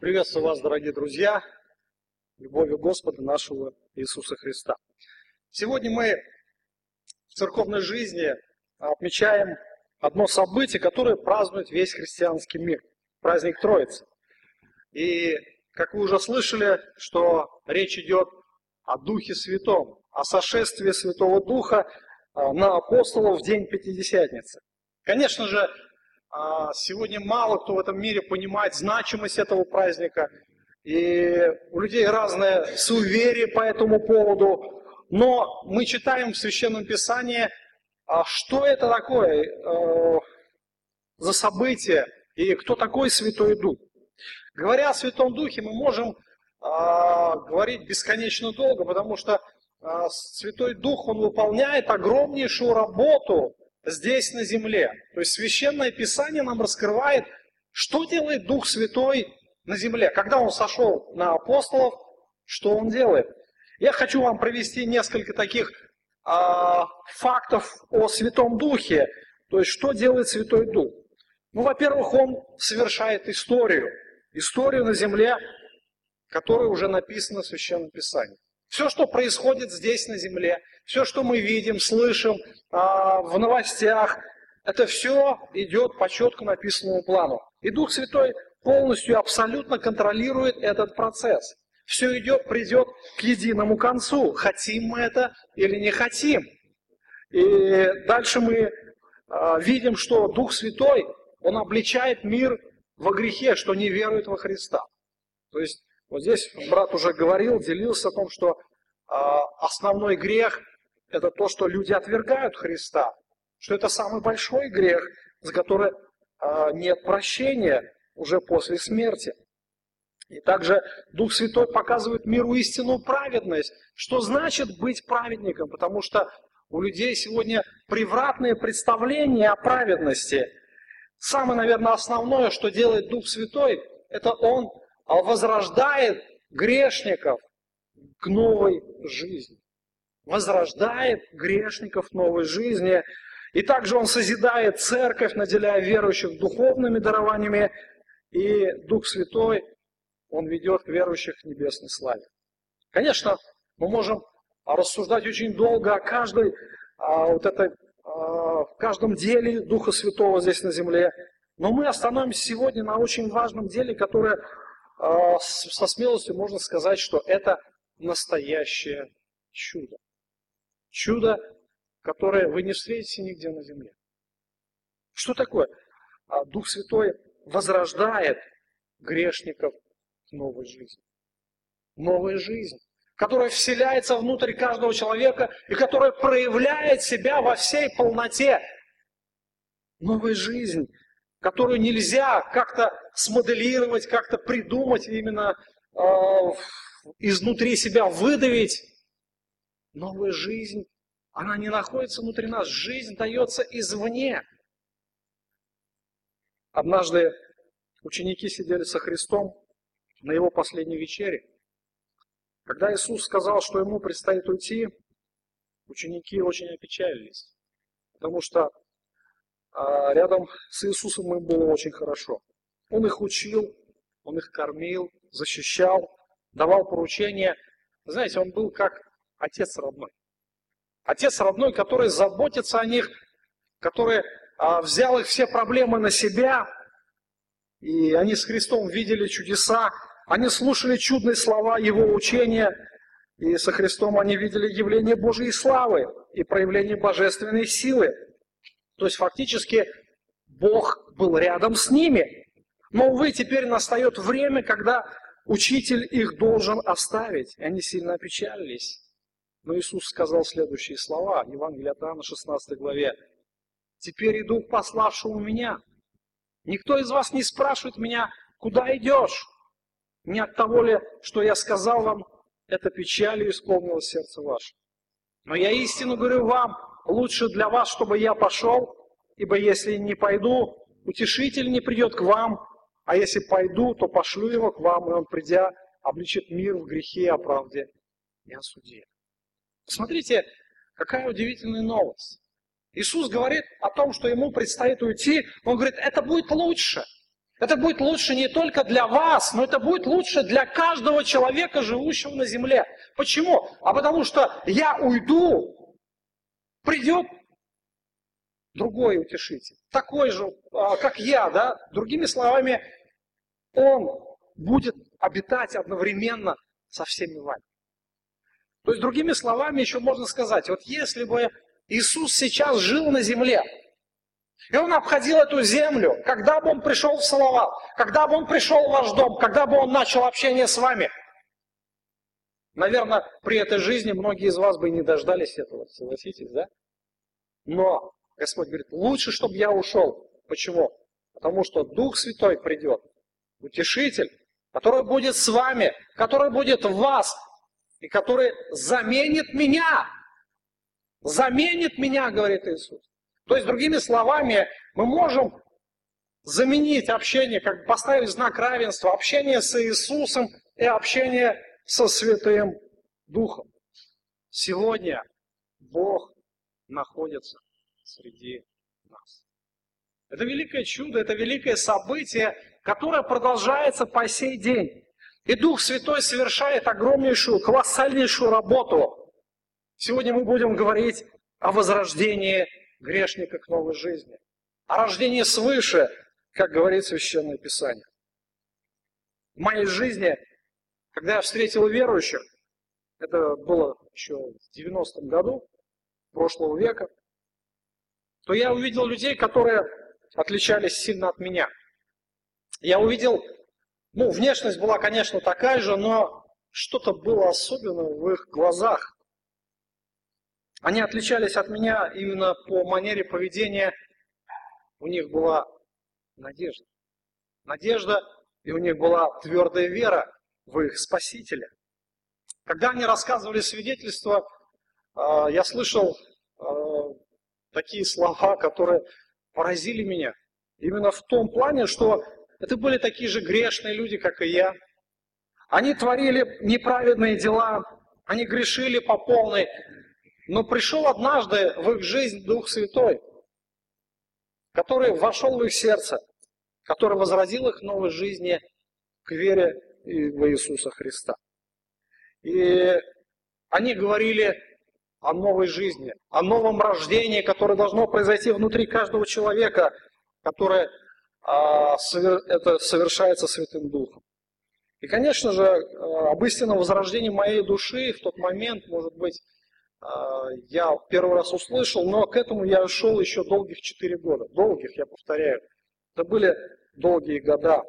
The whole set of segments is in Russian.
Приветствую вас, дорогие друзья, любовью Господа нашего Иисуса Христа. Сегодня мы в церковной жизни отмечаем одно событие, которое празднует весь христианский мир. Праздник Троицы. И, как вы уже слышали, что речь идет о Духе Святом, о сошествии Святого Духа а, на апостолов в день Пятидесятницы. Конечно же, сегодня мало кто в этом мире понимает значимость этого праздника. И у людей разное суеверие по этому поводу. Но мы читаем в Священном Писании, а, что это такое э, за событие и кто такой Святой Дух. Говоря о Святом Духе, мы можем говорить бесконечно долго, потому что Святой Дух, Он выполняет огромнейшую работу здесь на земле. То есть Священное Писание нам раскрывает, что делает Дух Святой на земле. Когда Он сошел на апостолов, что Он делает? Я хочу вам провести несколько таких а, фактов о Святом Духе. То есть, что делает Святой Дух? Ну, во-первых, Он совершает историю. Историю на земле, которая уже написана в Священном Писании. Все, что происходит здесь на земле, все, что мы видим, слышим а, в новостях, это все идет по четко написанному плану. И Дух Святой полностью, абсолютно контролирует этот процесс. Все идет, придет к единому концу. Хотим мы это или не хотим. И дальше мы а, видим, что Дух Святой, Он обличает мир во грехе, что не верует во Христа. То есть вот здесь брат уже говорил, делился о том, что э, основной грех – это то, что люди отвергают Христа, что это самый большой грех, за который э, нет прощения уже после смерти. И также Дух Святой показывает миру истинную праведность. Что значит быть праведником? Потому что у людей сегодня превратные представления о праведности. Самое, наверное, основное, что делает Дух Святой, это Он а возрождает грешников к новой жизни. Возрождает грешников новой жизни. И также Он созидает церковь, наделяя верующих духовными дарованиями. И Дух Святой, Он ведет верующих к небесной славе. Конечно, мы можем рассуждать очень долго о каждой о вот этой, о каждом деле Духа Святого здесь на земле. Но мы остановимся сегодня на очень важном деле, которое а, со смелостью можно сказать, что это настоящее чудо. Чудо, которое вы не встретите нигде на земле. Что такое? А, Дух Святой возрождает грешников к новой жизни. Новая жизнь, которая вселяется внутрь каждого человека и которая проявляет себя во всей полноте. Новая жизнь, которую нельзя как-то смоделировать, как-то придумать, именно э, изнутри себя выдавить. Новая жизнь, она не находится внутри нас, жизнь дается извне. Однажды ученики сидели со Христом на его последней вечере. Когда Иисус сказал, что ему предстоит уйти, ученики очень опечалились, потому что а рядом с Иисусом им было очень хорошо. Он их учил, он их кормил, защищал, давал поручения. Знаете, он был как отец родной. Отец родной, который заботится о них, который а, взял их все проблемы на себя, и они с Христом видели чудеса, они слушали чудные слова Его учения, и со Христом они видели явление Божьей славы и проявление божественной силы. То есть фактически Бог был рядом с ними. Но, увы, теперь настает время, когда учитель их должен оставить. И они сильно опечалились. Но Иисус сказал следующие слова, Евангелие от Иоанна, 16 главе. «Теперь иду к пославшему меня. Никто из вас не спрашивает меня, куда идешь? Не от того ли, что я сказал вам, это печалью исполнило сердце ваше. Но я истину говорю вам, лучше для вас, чтобы я пошел, ибо если не пойду, утешитель не придет к вам, а если пойду, то пошлю его к вам, и он, придя, обличит мир в грехе, о правде и о суде. Посмотрите, какая удивительная новость. Иисус говорит о том, что ему предстоит уйти, он говорит, это будет лучше. Это будет лучше не только для вас, но это будет лучше для каждого человека, живущего на земле. Почему? А потому что я уйду, придет другой утешитель, такой же, а, как я, да? Другими словами, он будет обитать одновременно со всеми вами. То есть, другими словами, еще можно сказать, вот если бы Иисус сейчас жил на земле, и он обходил эту землю, когда бы он пришел в Салават, когда бы он пришел в ваш дом, когда бы он начал общение с вами. Наверное, при этой жизни многие из вас бы и не дождались этого, согласитесь, да? Но Господь говорит, лучше, чтобы я ушел. Почему? Потому что Дух Святой придет, утешитель, который будет с вами, который будет в вас, и который заменит меня. Заменит меня, говорит Иисус. То есть, другими словами, мы можем заменить общение, как поставить знак равенства, общение с Иисусом и общение со Святым Духом. Сегодня Бог находится среди нас. Это великое чудо, это великое событие, которое продолжается по сей день. И Дух Святой совершает огромнейшую, колоссальнейшую работу. Сегодня мы будем говорить о возрождении грешника к новой жизни. О рождении свыше, как говорит Священное Писание. В моей жизни, когда я встретил верующих, это было еще в 90-м году прошлого века, то я увидел людей, которые отличались сильно от меня. Я увидел, ну, внешность была, конечно, такая же, но что-то было особенное в их глазах. Они отличались от меня именно по манере поведения. У них была надежда. Надежда, и у них была твердая вера в их Спасителя. Когда они рассказывали свидетельства, а, я слышал а, такие слова, которые поразили меня. Именно в том плане, что это были такие же грешные люди, как и я. Они творили неправедные дела, они грешили по полной, но пришел однажды в их жизнь Дух Святой, который вошел в их сердце, который возродил их новой жизни к вере в Иисуса Христа. И они говорили о новой жизни, о новом рождении, которое должно произойти внутри каждого человека, которое а, это совершается Святым Духом. И, конечно же, а, об истинном возрождении моей души в тот момент, может быть, а, я первый раз услышал, но к этому я шел еще долгих четыре года. Долгих, я повторяю. Это были долгие года.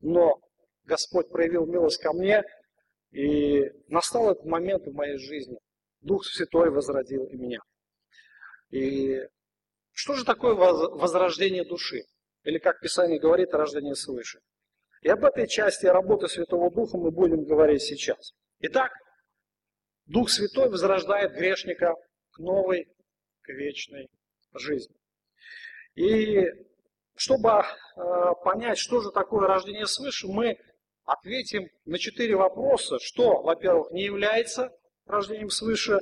Но Господь проявил милость ко мне, и настал этот момент в моей жизни. Дух Святой возродил и меня. И что же такое возрождение души? Или, как Писание говорит, рождение свыше? И об этой части работы Святого Духа мы будем говорить сейчас. Итак, Дух Святой возрождает грешника к новой, к вечной жизни. И чтобы э, понять, что же такое рождение свыше, мы ответим на четыре вопроса. Что, во-первых, не является рождением свыше,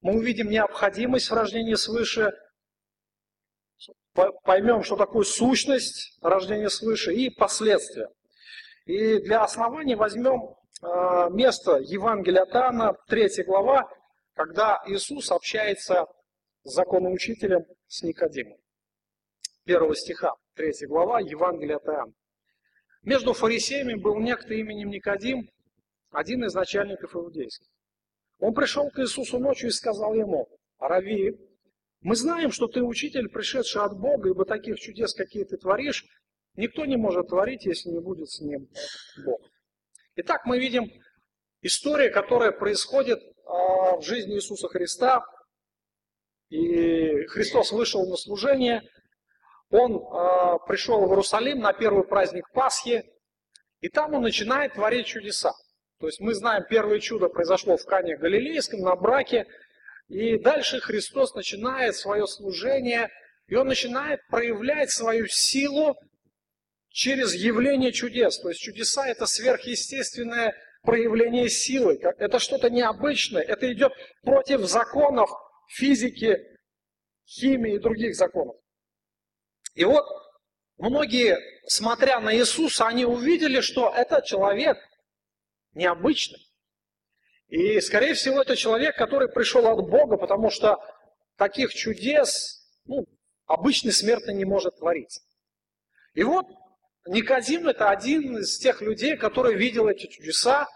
мы увидим необходимость в рождении свыше, поймем, что такое сущность рождения свыше и последствия. И для основания возьмем Э, место Евангелия от Иоанна, 3 глава, когда Иисус общается с законоучителем, с Никодимом. Первого стиха, 3 глава, Евангелия от Иоанна. Между фарисеями был некто именем Никодим, один из начальников иудейских. Он пришел к Иисусу ночью и сказал ему, «Рави, мы знаем, что ты учитель, пришедший от Бога, ибо таких чудес, какие ты творишь, никто не может творить, если не будет с ним Бог». Итак, мы видим историю, которая происходит а, в жизни Иисуса Христа. И Христос вышел на служение, он а, пришел в Иерусалим на первый праздник Пасхи, и там он начинает творить чудеса. То есть мы знаем, первое чудо произошло в Кане Галилейском, на браке, и дальше Христос начинает свое служение, и он начинает проявлять свою силу через явление чудес. То есть чудеса – это сверхъестественное проявление силы. Это что-то необычное. Это идет против законов физики, химии и других законов. И вот многие, смотря на Иисуса, они увидели, что этот человек необычный. И, скорее всего, это человек, который пришел от Бога, потому что таких чудес ну, обычный смертный не может творить. И вот Никодим – это один из тех людей, который видел эти чудеса,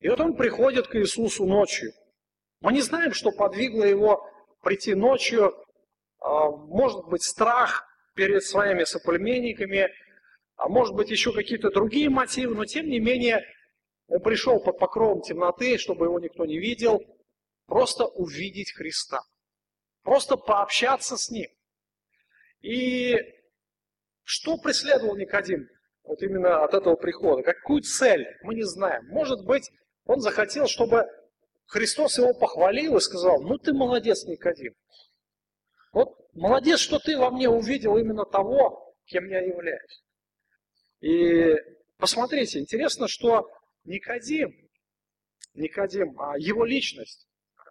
и вот он приходит к Иисусу ночью. Мы не знаем, что подвигло его прийти ночью. А, может быть, страх перед своими соплеменниками, а может быть, еще какие-то другие мотивы, но тем не менее, он пришел под покровом темноты, чтобы его никто не видел, просто увидеть Христа, просто пообщаться с Ним. И что преследовал Никодим вот именно от этого прихода? Какую цель? Мы не знаем. Может быть, он захотел, чтобы Христос его похвалил и сказал, ну ты молодец, Никодим. Вот молодец, что ты во мне увидел именно того, кем я являюсь. И посмотрите, интересно, что Никодим, Никодим, а его личность,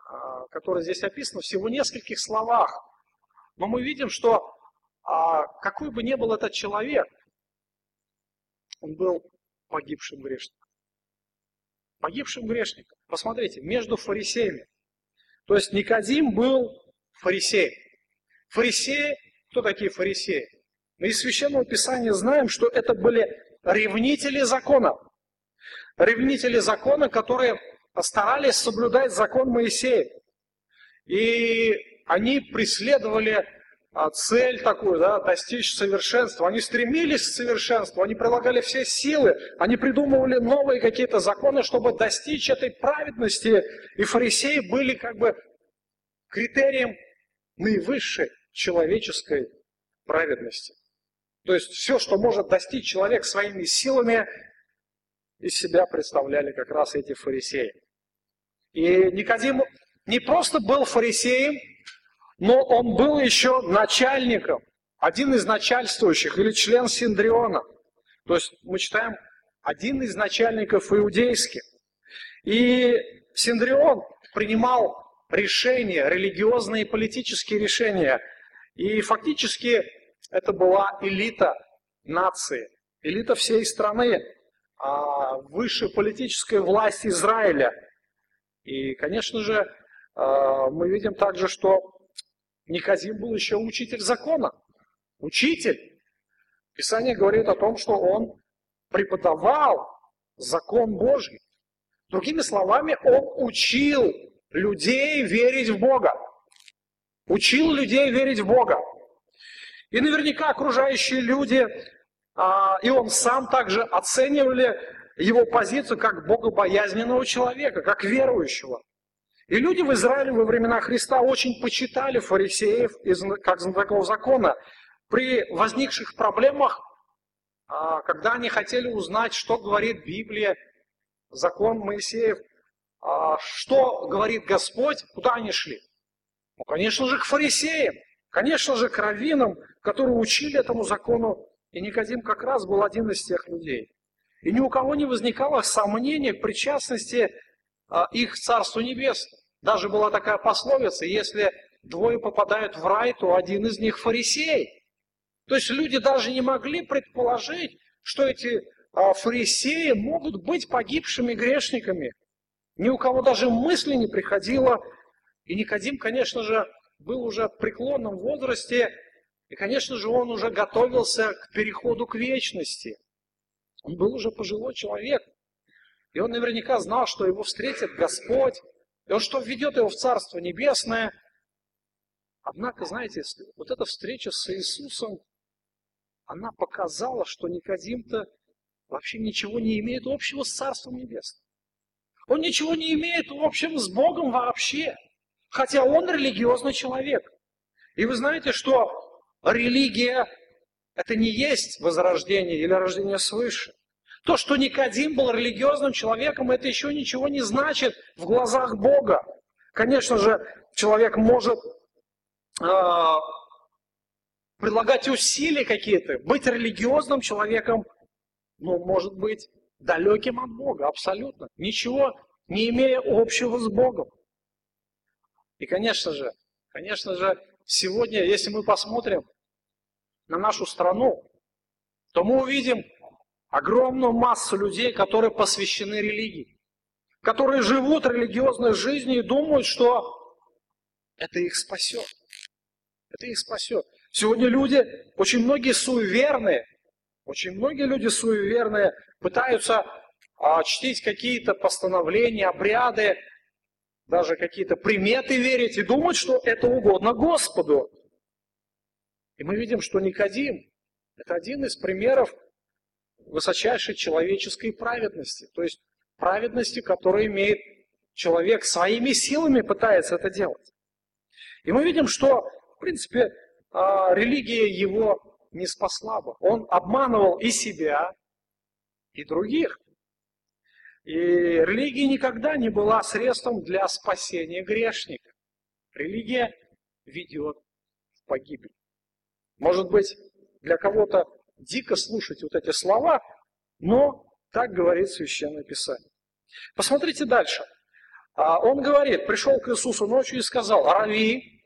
а, которая здесь описана всего в нескольких словах, но мы видим, что а какой бы ни был этот человек, он был погибшим грешником. Погибшим грешником. Посмотрите, между фарисеями. То есть Никодим был фарисеем. Фарисеи, кто такие фарисеи? Мы из Священного Писания знаем, что это были ревнители закона. Ревнители закона, которые старались соблюдать закон Моисея. И они преследовали а, цель такую, да, достичь совершенства. Они стремились к совершенству, они прилагали все силы, они придумывали новые какие-то законы, чтобы достичь этой праведности. И фарисеи были как бы критерием наивысшей человеческой праведности. То есть все, что может достичь человек своими силами, из себя представляли как раз эти фарисеи. И Никодим не просто был фарисеем, но он был еще начальником, один из начальствующих или член Синдриона. То есть мы читаем один из начальников иудейских. И Синдрион принимал решения, религиозные и политические решения. И фактически это была элита нации, элита всей страны, а, высшая политическая власть Израиля. И, конечно же, а, мы видим также, что Никодим был еще учитель закона. Учитель. Писание говорит о том, что он преподавал закон Божий. Другими словами, он учил людей верить в Бога. Учил людей верить в Бога. И наверняка окружающие люди, а, и он сам также оценивали его позицию как богобоязненного человека, как верующего. И люди в Израиле во времена Христа очень почитали фарисеев как знатоков закона. При возникших проблемах, а, когда они хотели узнать, что говорит Библия, закон Моисеев, а, что говорит Господь, куда они шли? Ну, конечно же, к фарисеям, конечно же, к раввинам, которые учили этому закону. И Никодим как раз был один из тех людей. И ни у кого не возникало сомнения к причастности а, их Царству Небесному. Даже была такая пословица, если двое попадают в рай, то один из них фарисей. То есть люди даже не могли предположить, что эти а, фарисеи могут быть погибшими грешниками. Ни у кого даже мысли не приходило. И Никодим, конечно же, был уже в преклонном возрасте, и, конечно же, он уже готовился к переходу к вечности. Он был уже пожилой человек. И он наверняка знал, что его встретит Господь, и он что введет его в Царство Небесное. Однако, знаете, вот эта встреча с Иисусом, она показала, что Никодим-то вообще ничего не имеет общего с Царством Небесным. Он ничего не имеет общего с Богом вообще, хотя он религиозный человек. И вы знаете, что религия – это не есть возрождение или рождение свыше. То, что Никодим был религиозным человеком, это еще ничего не значит в глазах Бога. Конечно же, человек может э, прилагать усилия какие-то, быть религиозным человеком, но может быть далеким от Бога, абсолютно. Ничего не имея общего с Богом. И, конечно же, конечно же, сегодня, если мы посмотрим на нашу страну, то мы увидим огромную массу людей, которые посвящены религии, которые живут религиозной жизнью и думают, что это их спасет. Это их спасет. Сегодня люди, очень многие суеверные, очень многие люди суеверные пытаются а, чтить какие-то постановления, обряды, даже какие-то приметы верить и думать, что это угодно Господу. И мы видим, что Никодим – это один из примеров высочайшей человеческой праведности. То есть праведности, которую имеет человек своими силами пытается это делать. И мы видим, что, в принципе, а, религия его не спасла бы. Он обманывал и себя, и других. И религия никогда не была средством для спасения грешника. Религия ведет в погибель. Может быть, для кого-то дико слушать вот эти слова, но так говорит Священное Писание. Посмотрите дальше. А, он говорит, пришел к Иисусу ночью и сказал, Рави,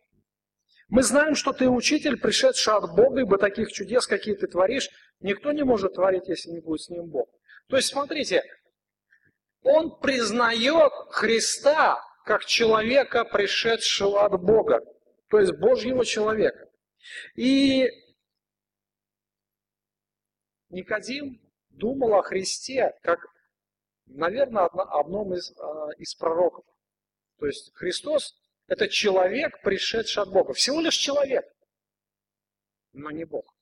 мы знаем, что ты учитель, пришедший от Бога, ибо таких чудес, какие ты творишь, никто не может творить, если не будет с ним Бог. То есть, смотрите, он признает Христа как человека, пришедшего от Бога, то есть Божьего человека. И Никодим думал о Христе как, наверное, одном из, а, из пророков. То есть Христос – это человек, пришедший от Бога. Всего лишь человек, но не Бог.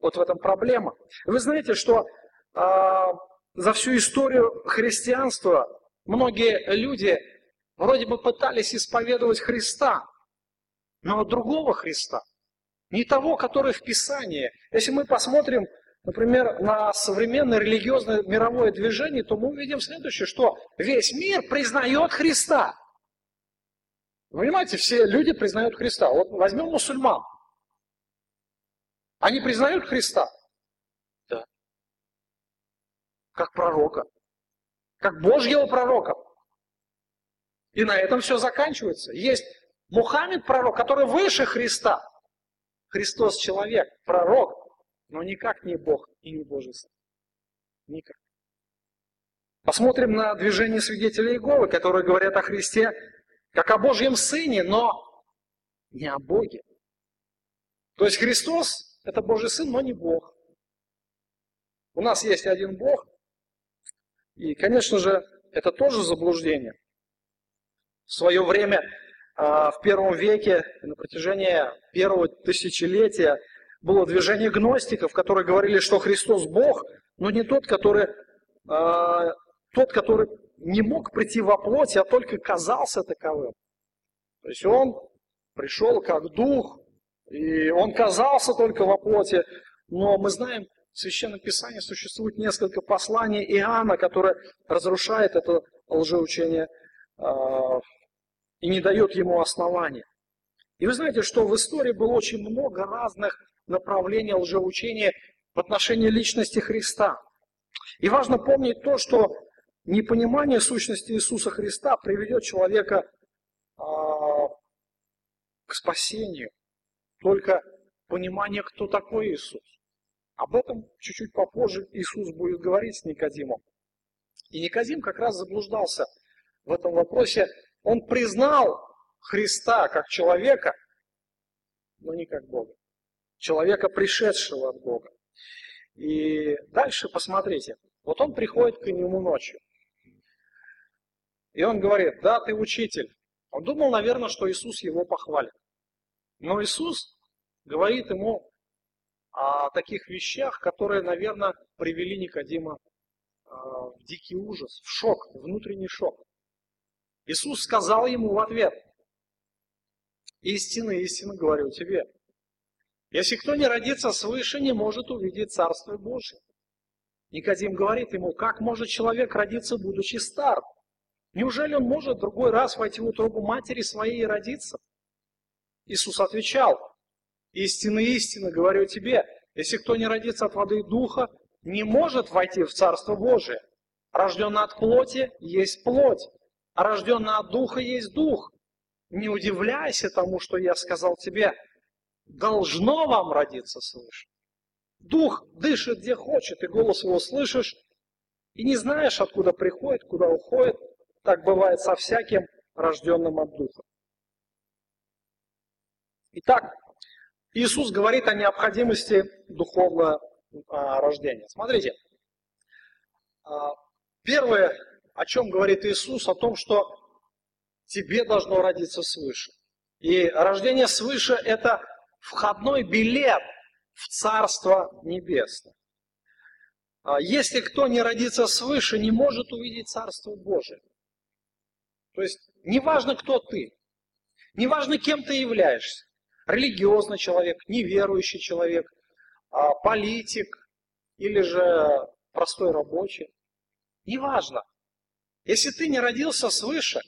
Вот в этом проблема. Вы знаете, что а, за всю историю христианства многие люди вроде бы пытались исповедовать Христа, но другого Христа, не того, который в Писании. Если мы посмотрим, например, на современное религиозное мировое движение, то мы увидим следующее, что весь мир признает Христа. Вы понимаете, все люди признают Христа. Вот возьмем мусульман. Они признают Христа как пророка, как Божьего пророка. И на этом все заканчивается. Есть Мухаммед пророк, который выше Христа. Христос человек, пророк, но никак не Бог и не Божий Сын. Никак. Посмотрим на движение свидетелей Иеговы, которые говорят о Христе как о Божьем Сыне, но не о Боге. То есть Христос – это Божий Сын, но не Бог. У нас есть один Бог, и, конечно же, это тоже заблуждение. В свое время, а, в первом веке, на протяжении первого тысячелетия, было движение гностиков, которые говорили, что Христос Бог, но не тот, который, а, тот, который не мог прийти во плоти, а только казался таковым. То есть он пришел как дух, и он казался только во плоти, но мы знаем, в Священном Писании существует несколько посланий Иоанна, которое разрушает это лжеучение э, и не дает ему основания. И вы знаете, что в истории было очень много разных направлений лжеучения в отношении личности Христа. И важно помнить то, что непонимание сущности Иисуса Христа приведет человека э, к спасению. Только понимание, кто такой Иисус. Об этом чуть-чуть попозже Иисус будет говорить с Никодимом. И Никодим как раз заблуждался в этом вопросе. Он признал Христа как человека, но не как Бога. Человека, пришедшего от Бога. И дальше посмотрите. Вот он приходит к нему ночью. И он говорит, да, ты учитель. Он думал, наверное, что Иисус его похвалит. Но Иисус говорит ему о таких вещах, которые, наверное, привели Никодима а, в дикий ужас, в шок, внутренний шок. Иисус сказал ему в ответ, «Истинно, истинно говорю тебе, если кто не родится свыше, не может увидеть Царство Божие». Никодим говорит ему, как может человек родиться, будучи стар? Неужели он может другой раз войти в утробу матери своей и родиться? Иисус отвечал, Истинно, истинно говорю тебе, если кто не родится от воды и духа, не может войти в Царство Божие. Рожденный от плоти есть плоть, а рожденный от духа есть дух. Не удивляйся тому, что я сказал тебе, должно вам родиться свыше. Дух дышит где хочет, и голос его слышишь, и не знаешь, откуда приходит, куда уходит. Так бывает со всяким рожденным от Духа. Итак, Иисус говорит о необходимости духовного а, рождения. Смотрите, а, первое, о чем говорит Иисус, о том, что тебе должно родиться свыше. И рождение свыше – это входной билет в Царство Небесное. А, если кто не родится свыше, не может увидеть Царство Божие. То есть, неважно, кто ты, неважно, кем ты являешься, религиозный человек, неверующий человек, а, политик или же простой рабочий, неважно. Если ты не родился свыше,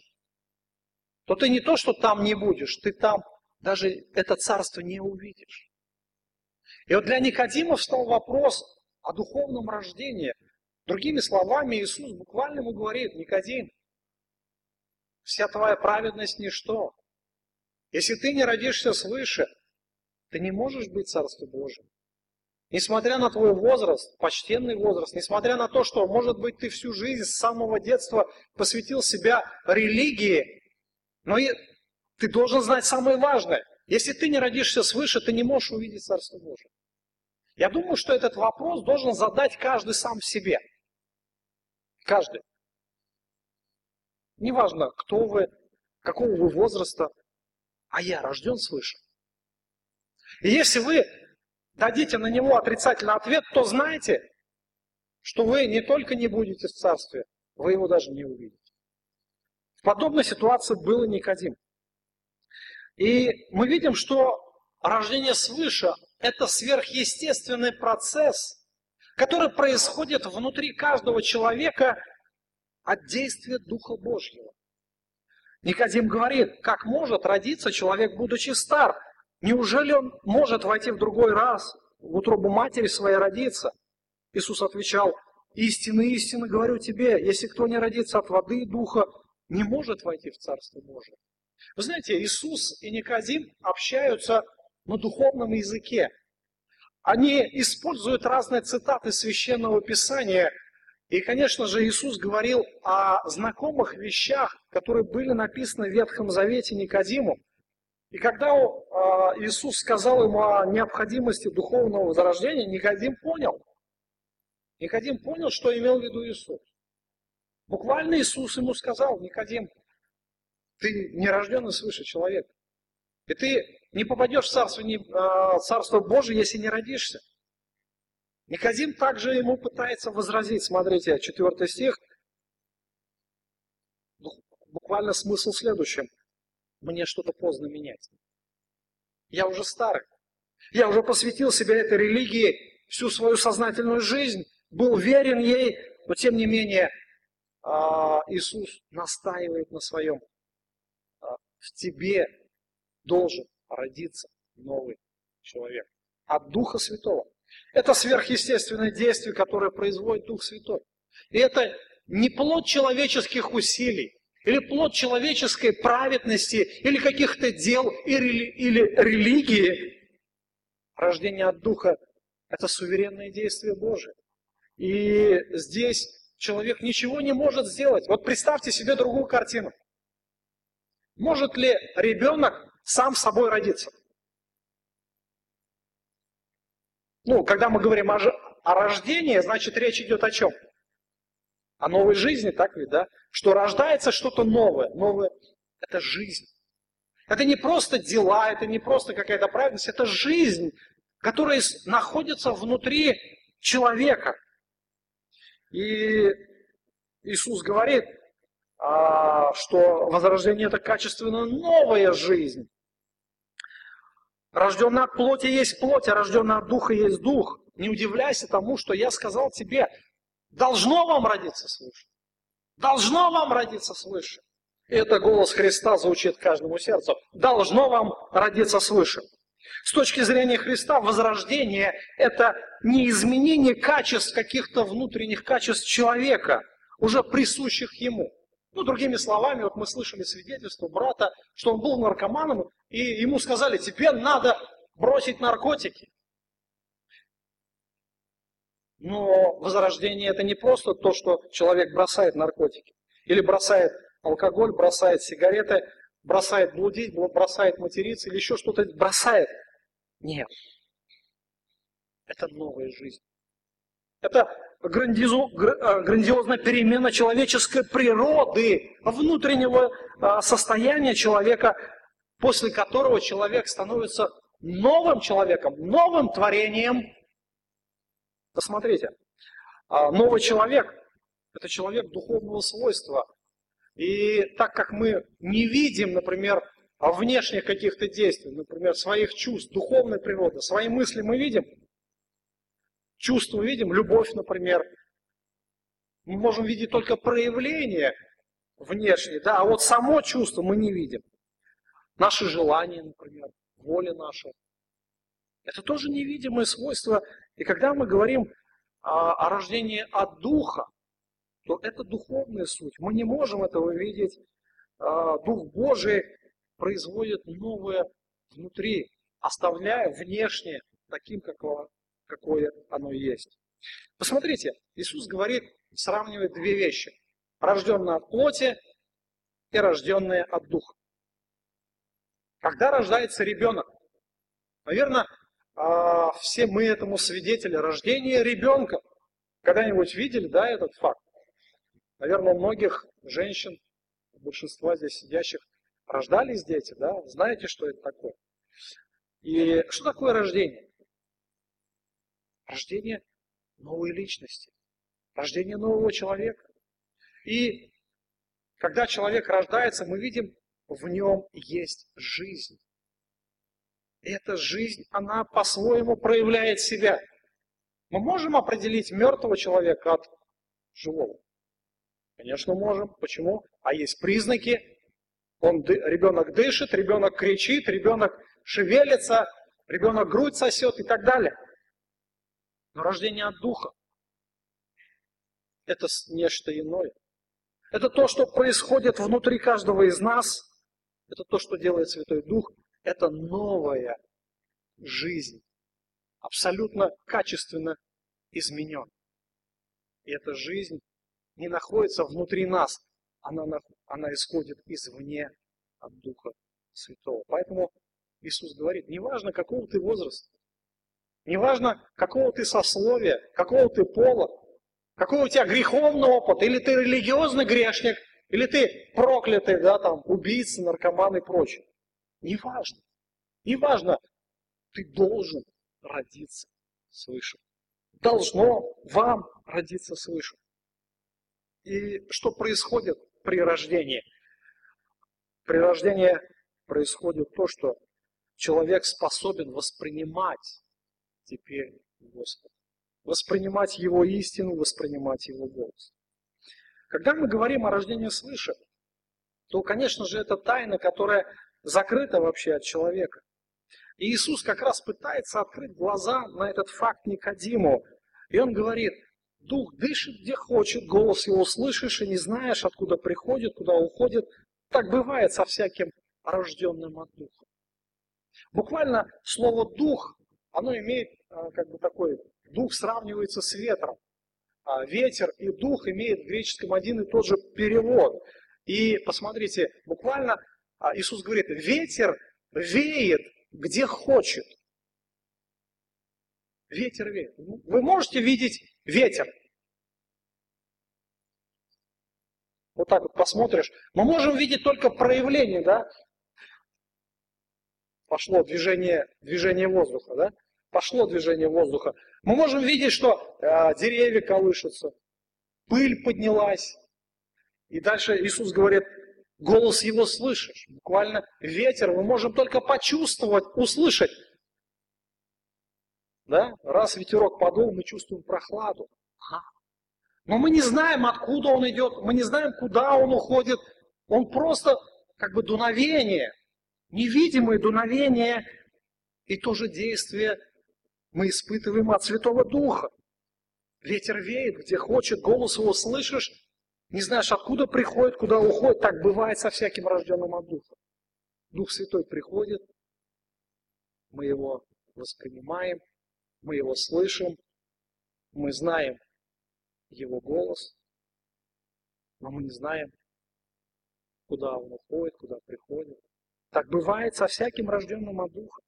то ты не то, что там не будешь, ты там даже это царство не увидишь. И вот для Никодима встал вопрос о духовном рождении. Другими словами, Иисус буквально ему говорит, Никодим, вся твоя праведность ничто. Если ты не родишься свыше, ты не можешь быть Царством Божьим. Несмотря на твой возраст, почтенный возраст, несмотря на то, что, может быть, ты всю жизнь с самого детства посвятил себя религии, но ты должен знать самое важное. Если ты не родишься свыше, ты не можешь увидеть Царство Божие. Я думаю, что этот вопрос должен задать каждый сам себе. Каждый. Неважно, кто вы, какого вы возраста, а я рожден свыше. И если вы дадите на него отрицательный ответ, то знайте, что вы не только не будете в царстве, вы его даже не увидите. В подобной ситуации был и Никодим. И мы видим, что рождение свыше – это сверхъестественный процесс, который происходит внутри каждого человека от действия Духа Божьего. Никодим говорит, как может родиться человек, будучи стар? Неужели он может войти в другой раз, в утробу матери своей родиться? Иисус отвечал, истинно, истинно говорю тебе, если кто не родится от воды и духа, не может войти в Царство Божие. Вы знаете, Иисус и Никодим общаются на духовном языке. Они используют разные цитаты Священного Писания – и, конечно же, Иисус говорил о знакомых вещах, которые были написаны в Ветхом Завете Никодиму. И когда а, Иисус сказал ему о необходимости духовного возрождения, Никодим понял. Никодим понял, что имел в виду Иисус. Буквально Иисус ему сказал, Никодим, ты не рожденный свыше человек. И ты не попадешь в Царство, а, царство Божие, если не родишься. Никодим также ему пытается возразить. Смотрите, 4 стих. Буквально смысл в следующем. Мне что-то поздно менять. Я уже старый. Я уже посвятил себя этой религии всю свою сознательную жизнь, был верен ей, но тем не менее а, Иисус настаивает на своем. А, в тебе должен родиться новый человек от Духа Святого. Это сверхъестественное действие, которое производит Дух Святой. И это не плод человеческих усилий, или плод человеческой праведности, или каких-то дел, или, или религии. Рождение от Духа – это суверенное действие Божие. И здесь человек ничего не может сделать. Вот представьте себе другую картину. Может ли ребенок сам собой родиться? Ну, когда мы говорим о, о рождении, значит речь идет о чем? О новой жизни, так ведь, да? Что рождается что-то новое. Новое – это жизнь. Это не просто дела, это не просто какая-то праведность, это жизнь, которая находится внутри человека. И Иисус говорит, а, что возрождение – это качественно новая жизнь. Рожденный от плоти есть плоть, а рожденный от духа есть дух. Не удивляйся тому, что я сказал тебе, должно вам родиться свыше. Должно вам родиться свыше. И это голос Христа звучит каждому сердцу. Должно вам родиться свыше. С точки зрения Христа, возрождение – это не изменение качеств, каких-то внутренних качеств человека, уже присущих ему. Ну, другими словами, вот мы слышали свидетельство брата, что он был наркоманом, и ему сказали, тебе надо бросить наркотики. Но возрождение это не просто то, что человек бросает наркотики. Или бросает алкоголь, бросает сигареты, бросает блудить, бросает материться или еще что-то бросает. Нет. Это новая жизнь. Это грандизу, э, грандиозная перемена человеческой природы, внутреннего э, состояния человека, после которого человек становится новым человеком, новым творением. Посмотрите, а, новый человек – это человек духовного свойства. И так как мы не видим, например, внешних каких-то действий, например, своих чувств, духовной природы, свои мысли мы видим – чувства видим, любовь, например. Мы можем видеть только проявление внешнее, да, а вот само чувство мы не видим. Наши желания, например, воля наша. Это тоже невидимые свойства. И когда мы говорим о, о рождении от Духа, то это духовная суть. Мы не можем этого видеть. А, Дух Божий производит новое внутри, оставляя внешнее таким, какого, какое оно есть. Посмотрите, Иисус говорит, сравнивает две вещи. Рожденное от плоти и рожденное от духа. Когда рождается ребенок? Наверное, а, все мы этому свидетели. Рождение ребенка. Когда-нибудь видели, да, этот факт? Наверное, у многих женщин, большинства здесь сидящих, рождались дети, да? Знаете, что это такое? И что такое рождение? Рождение новой личности, рождение нового человека. И когда человек рождается, мы видим, в нем есть жизнь. Эта жизнь, она по-своему проявляет себя. Мы можем определить мертвого человека от живого? Конечно, можем. Почему? А есть признаки. Он, ребенок дышит, ребенок кричит, ребенок шевелится, ребенок грудь сосет и так далее. Но рождение от Духа – это нечто иное. Это то, что происходит внутри каждого из нас. Это то, что делает Святой Дух. Это новая жизнь. Абсолютно качественно изменен. И эта жизнь не находится внутри нас. Она, она исходит извне от Духа Святого. Поэтому Иисус говорит, неважно, какого ты возраста, Неважно, какого ты сословия, какого ты пола, какой у тебя греховный опыт, или ты религиозный грешник, или ты проклятый, да, там, убийца, наркоман и прочее. Неважно. Неважно, ты должен родиться свыше. Должно вам родиться свыше. И что происходит при рождении? При рождении происходит то, что человек способен воспринимать теперь Господа. Воспринимать Его истину, воспринимать Его голос. Когда мы говорим о рождении свыше, то, конечно же, это тайна, которая закрыта вообще от человека. И Иисус как раз пытается открыть глаза на этот факт Никодиму. И он говорит, дух дышит где хочет, голос его слышишь и не знаешь, откуда приходит, куда уходит. Так бывает со всяким рожденным от духа. Буквально слово дух оно имеет как бы такой, дух сравнивается с ветром. А ветер и дух имеют в греческом один и тот же перевод. И посмотрите, буквально а, Иисус говорит, ветер веет где хочет. Ветер веет. Вы можете видеть ветер. Вот так вот посмотришь. Мы можем видеть только проявление, да? Пошло движение, движение воздуха, да? Пошло движение воздуха. Мы можем видеть, что э, деревья колышутся, пыль поднялась. И дальше Иисус говорит, голос его слышишь. Буквально ветер мы можем только почувствовать, услышать. Да? Раз ветерок подул, мы чувствуем прохладу. Но мы не знаем, откуда он идет, мы не знаем, куда он уходит. Он просто как бы дуновение, невидимое дуновение и то же действие мы испытываем от Святого Духа. Ветер веет, где хочет, голос его слышишь, не знаешь, откуда приходит, куда уходит. Так бывает со всяким рожденным от Духа. Дух Святой приходит, мы его воспринимаем, мы его слышим, Мы знаем Его голос, но мы не знаем, куда Он уходит, куда приходит. Так бывает со всяким рожденным от Духа.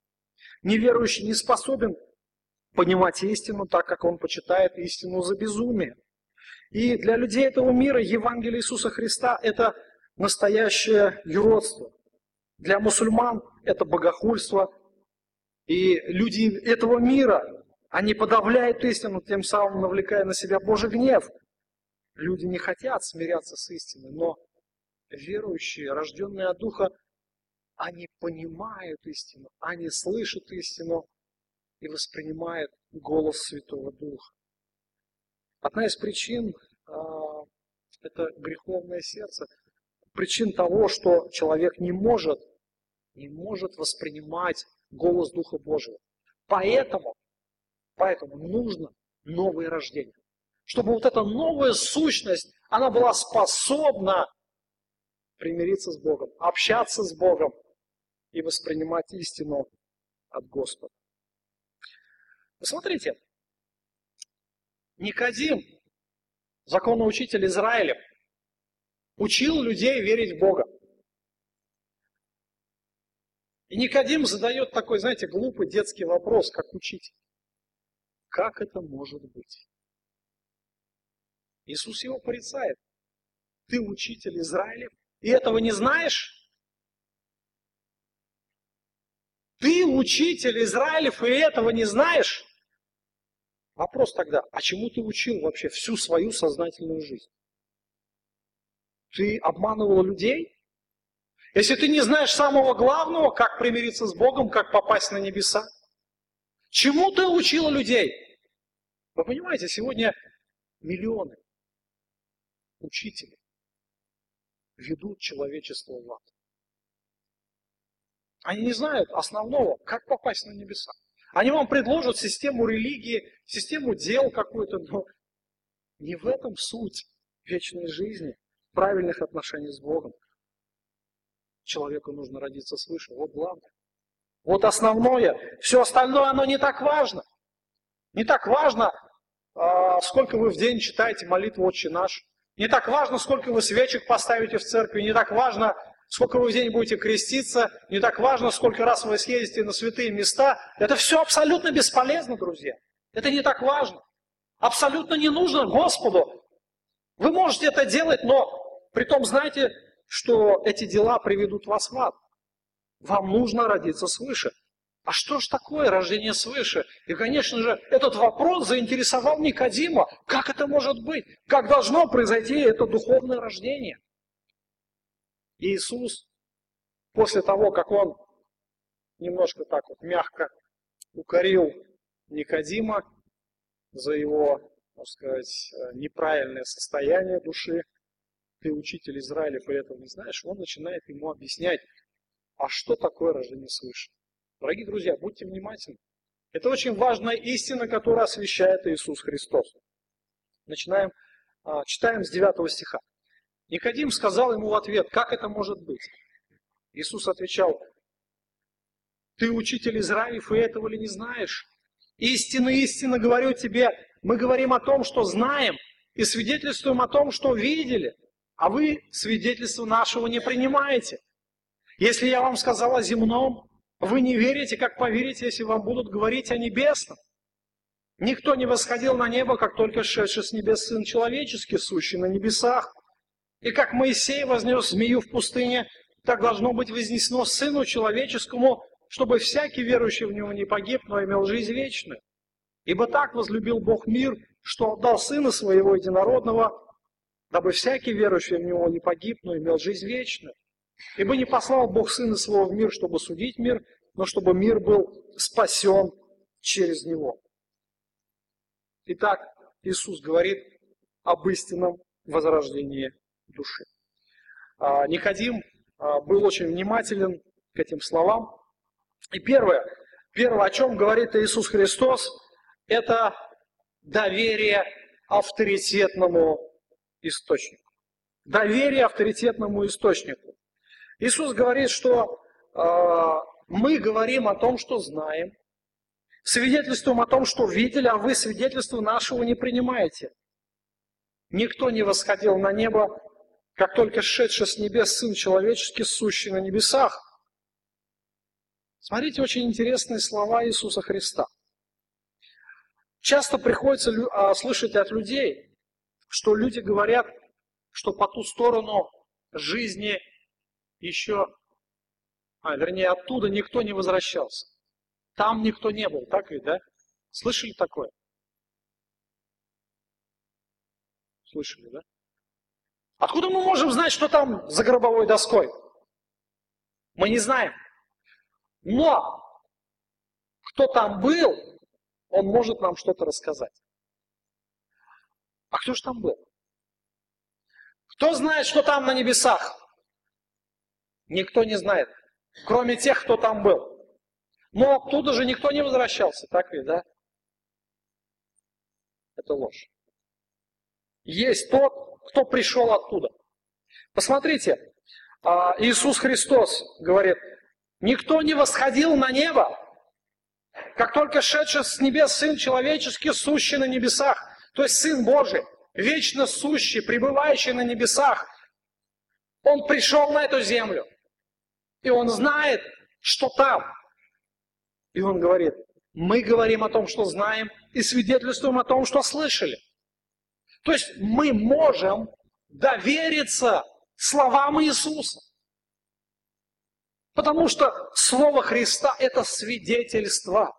Неверующий не способен понимать истину так, как он почитает истину за безумие. И для людей этого мира Евангелие Иисуса Христа – это настоящее юродство. Для мусульман это богохульство. И люди этого мира, они подавляют истину, тем самым навлекая на себя Божий гнев. Люди не хотят смиряться с истиной, но верующие, рожденные от Духа, они понимают истину, они слышат истину и воспринимают голос Святого Духа. Одна из причин а, – это греховное сердце. Причин того, что человек не может, не может воспринимать голос Духа Божьего. Поэтому, поэтому нужно новое рождение. Чтобы вот эта новая сущность, она была способна примириться с Богом, общаться с Богом и воспринимать истину от Господа. Посмотрите, Никодим, законоучитель Израиля, учил людей верить в Бога. И Никодим задает такой, знаете, глупый детский вопрос, как учитель. Как это может быть? Иисус его порицает. Ты учитель Израилев, и этого не знаешь? Ты учитель Израилев, и этого не знаешь? Вопрос тогда, а чему ты учил вообще всю свою сознательную жизнь? Ты обманывал людей? Если ты не знаешь самого главного, как примириться с Богом, как попасть на небеса, чему ты учил людей? Вы понимаете, сегодня миллионы учителей ведут человечество в ад. Они не знают основного, как попасть на небеса. Они вам предложат систему религии, систему дел какую-то, но не в этом суть вечной жизни, правильных отношений с Богом. Человеку нужно родиться свыше, вот главное. Вот основное. Все остальное, оно не так важно. Не так важно, а, сколько вы в день читаете молитву «Отче наш». Не так важно, сколько вы свечек поставите в церкви. Не так важно, сколько вы в день будете креститься, не так важно, сколько раз вы съездите на святые места. Это все абсолютно бесполезно, друзья. Это не так важно. Абсолютно не нужно Господу. Вы можете это делать, но при том знаете, что эти дела приведут вас в ад. Вам нужно родиться свыше. А что ж такое рождение свыше? И, конечно же, этот вопрос заинтересовал Никодима. Как это может быть? Как должно произойти это духовное рождение? Иисус, после того, как он немножко так вот мягко укорил Никодима за его, можно сказать, неправильное состояние души, ты учитель Израилев и этого не знаешь, он начинает ему объяснять, а что такое рождение свыше. Дорогие друзья, будьте внимательны. Это очень важная истина, которая освещает Иисус Христос. Начинаем, а, читаем с 9 стиха. Никодим сказал ему в ответ, как это может быть? Иисус отвечал, ты учитель Израилев, и этого ли не знаешь? Истинно, истинно говорю тебе, мы говорим о том, что знаем, и свидетельствуем о том, что видели, а вы свидетельство нашего не принимаете. Если я вам сказал о земном, вы не верите, как поверите, если вам будут говорить о небесном. Никто не восходил на небо, как только шедший с небес Сын Человеческий, сущий на небесах. И как Моисей вознес змею в пустыне, так должно быть вознесено Сыну Человеческому, чтобы всякий верующий в Него не погиб, но имел жизнь вечную. Ибо так возлюбил Бог мир, что отдал Сына Своего Единородного, дабы всякий верующий в Него не погиб, но имел жизнь вечную. Ибо не послал Бог Сына Своего в мир, чтобы судить мир, но чтобы мир был спасен через Него. Итак, Иисус говорит об истинном возрождении души. А, Никодим а, был очень внимателен к этим словам. И первое, первое, о чем говорит Иисус Христос, это доверие авторитетному источнику. Доверие авторитетному источнику. Иисус говорит, что э, мы говорим о том, что знаем. Свидетельствуем о том, что видели, а вы свидетельства нашего не принимаете. Никто не восходил на небо, как только шедший с небес Сын Человеческий, сущий на небесах. Смотрите, очень интересные слова Иисуса Христа. Часто приходится а, слышать от людей, что люди говорят, что по ту сторону жизни еще, а, вернее, оттуда никто не возвращался. Там никто не был, так ведь, да? Слышали такое? Слышали, да? Откуда мы можем знать, что там за гробовой доской? Мы не знаем. Но кто там был, он может нам что-то рассказать. А кто же там был? Кто знает, что там на небесах? Никто не знает, кроме тех, кто там был. Но оттуда же никто не возвращался, так ведь, да? Это ложь. Есть тот, кто пришел оттуда. Посмотрите, а, Иисус Христос говорит, никто не восходил на небо, как только шедший с небес Сын Человеческий, сущий на небесах, то есть Сын Божий, вечно сущий, пребывающий на небесах, Он пришел на эту землю, и Он знает, что там. И Он говорит, мы говорим о том, что знаем, и свидетельствуем о том, что слышали. То есть мы можем довериться словам Иисуса. Потому что Слово Христа – это свидетельство.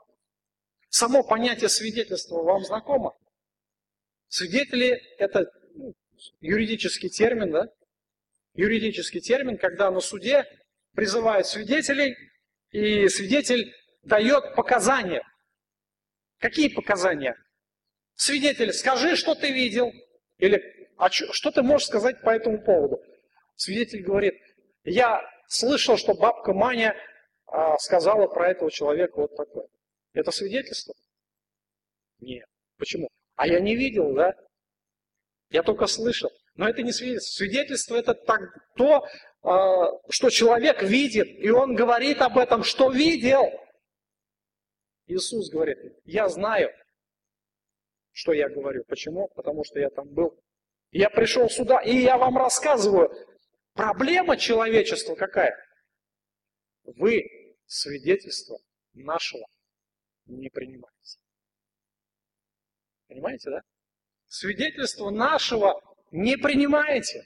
Само понятие свидетельства вам знакомо? Свидетели – это ну, юридический термин, да? Юридический термин, когда на суде призывают свидетелей, и свидетель дает показания. Какие показания? Свидетель, скажи, что ты видел, или а что, что ты можешь сказать по этому поводу? Свидетель говорит, я слышал, что бабка Маня а, сказала про этого человека вот такое. Это свидетельство? Нет. Почему? А я не видел, да? Я только слышал. Но это не свидетельство. Свидетельство это так, то, а, что человек видит, и он говорит об этом, что видел. Иисус говорит, я знаю, что я говорю. Почему? Потому что я там был. Я пришел сюда, и я вам рассказываю. Проблема человечества какая? Вы свидетельство нашего не принимаете. Понимаете, да? Свидетельство нашего не принимаете.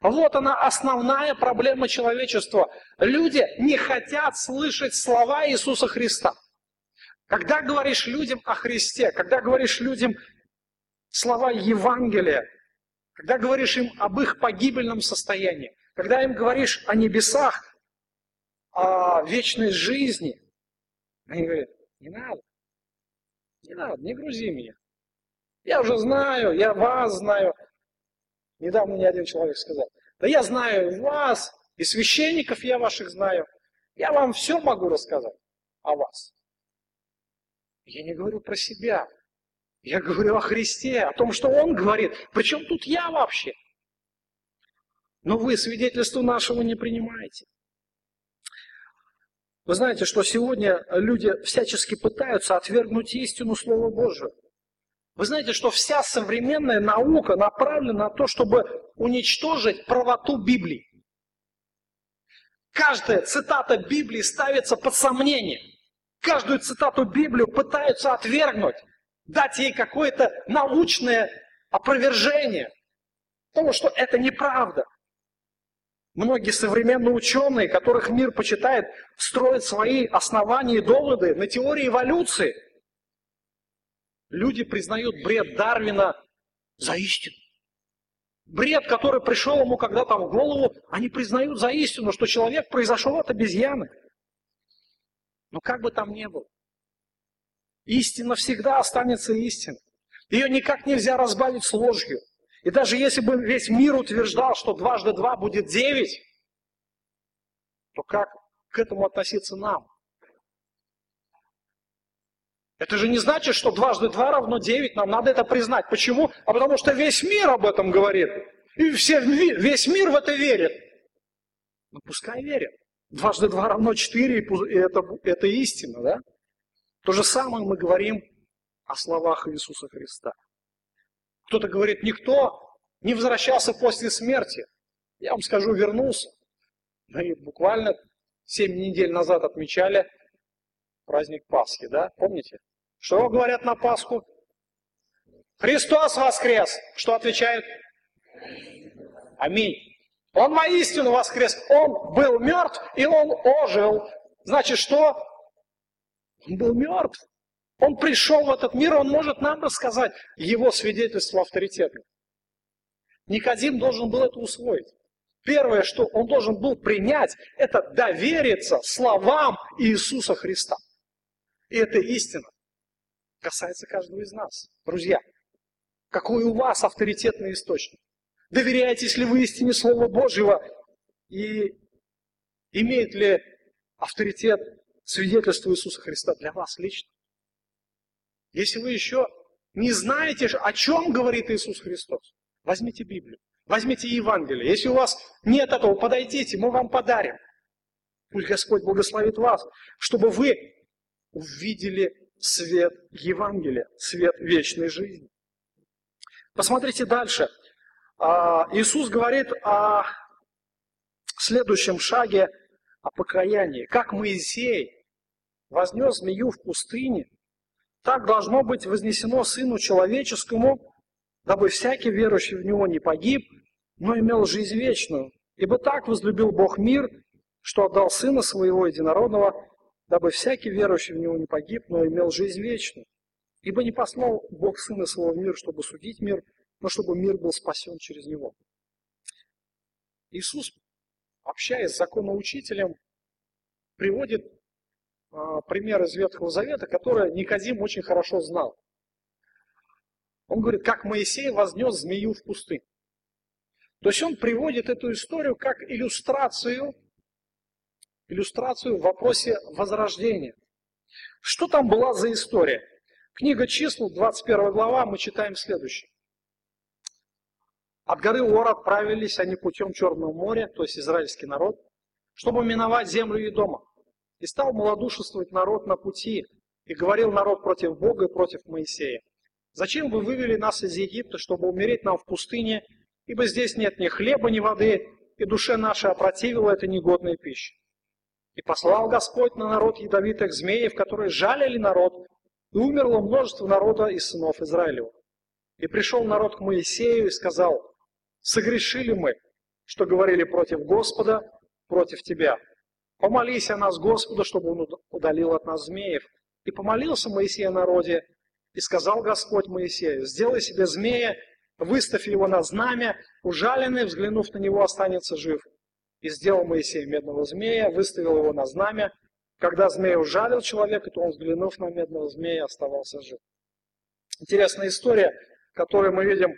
Вот она основная проблема человечества. Люди не хотят слышать слова Иисуса Христа. Когда говоришь людям о Христе, когда говоришь людям слова Евангелия, когда говоришь им об их погибельном состоянии, когда им говоришь о небесах, о вечной жизни, они говорят, не надо, не надо, не грузи меня. Я уже знаю, я вас знаю. Недавно мне один человек сказал, да я знаю вас, и священников я ваших знаю. Я вам все могу рассказать о вас. Я не говорю про себя. Я говорю о Христе, о том, что Он говорит. Причем тут я вообще? Но вы свидетельство нашего не принимаете. Вы знаете, что сегодня люди всячески пытаются отвергнуть истину Слова Божьего. Вы знаете, что вся современная наука направлена на то, чтобы уничтожить правоту Библии. Каждая цитата Библии ставится под сомнение – Каждую цитату Библию пытаются отвергнуть, дать ей какое-то научное опровержение того, что это неправда. Многие современные ученые, которых мир почитает, строят свои основания и доводы на теории эволюции. Люди признают бред Дарвина за истину. Бред, который пришел ему когда-то в голову, они признают за истину, что человек произошел от обезьяны. Но как бы там ни было, истина всегда останется истиной. Ее никак нельзя разбавить с ложью. И даже если бы весь мир утверждал, что дважды два будет девять, то как к этому относиться нам? Это же не значит, что дважды два равно девять. Нам надо это признать. Почему? А потому что весь мир об этом говорит. И все, весь мир в это верит. Ну пускай верит. Дважды два равно четыре, и это, это истина, да? То же самое мы говорим о словах Иисуса Христа. Кто-то говорит, никто не возвращался после смерти. Я вам скажу, вернулся. Мы буквально 7 недель назад отмечали праздник Пасхи, да? Помните? Что говорят на Пасху? Христос воскрес! Что отвечают? Аминь. Он воистину воскрес. Он был мертв, и он ожил. Значит, что? Он был мертв. Он пришел в этот мир, он может нам рассказать его свидетельство авторитетно. Никодим должен был это усвоить. Первое, что он должен был принять, это довериться словам Иисуса Христа. И это истина касается каждого из нас. Друзья, какой у вас авторитетный источник? Доверяетесь ли вы истине Слова Божьего? И имеет ли авторитет свидетельство Иисуса Христа для вас лично? Если вы еще не знаете, о чем говорит Иисус Христос, возьмите Библию, возьмите Евангелие. Если у вас нет этого, подойдите, мы вам подарим. Пусть Господь благословит вас, чтобы вы увидели свет Евангелия, свет вечной жизни. Посмотрите дальше. А, Иисус говорит о следующем шаге, о покаянии. Как Моисей вознес змею в пустыне, так должно быть вознесено Сыну Человеческому, дабы всякий верующий в Него не погиб, но имел жизнь вечную. Ибо так возлюбил Бог мир, что отдал Сына Своего Единородного, дабы всякий верующий в Него не погиб, но имел жизнь вечную. Ибо не послал Бог Сына Своего в мир, чтобы судить мир, но чтобы мир был спасен через Него. Иисус, общаясь с законоучителем, приводит э, пример из Ветхого Завета, который Никодим очень хорошо знал. Он говорит, как Моисей вознес змею в пустыню. То есть он приводит эту историю как иллюстрацию иллюстрацию в вопросе возрождения. Что там была за история? Книга чисел, 21 глава, мы читаем следующее. От горы Ор отправились они путем Черного моря, то есть израильский народ, чтобы миновать землю и дома. И стал малодушествовать народ на пути, и говорил народ против Бога и против Моисея. Зачем вы вывели нас из Египта, чтобы умереть нам в пустыне, ибо здесь нет ни хлеба, ни воды, и душе нашей опротивила эта негодная пища. И послал Господь на народ ядовитых змеев, которые жалили народ, и умерло множество народа из сынов Израилева. И пришел народ к Моисею и сказал, согрешили мы, что говорили против Господа, против тебя. Помолись о нас Господу, чтобы он удалил от нас змеев. И помолился Моисей о народе, и сказал Господь Моисею, сделай себе змея, выставь его на знамя, ужаленный, взглянув на него, останется жив. И сделал Моисей медного змея, выставил его на знамя. Когда змей ужалил человека, то он, взглянув на медного змея, оставался жив. Интересная история, которую мы видим,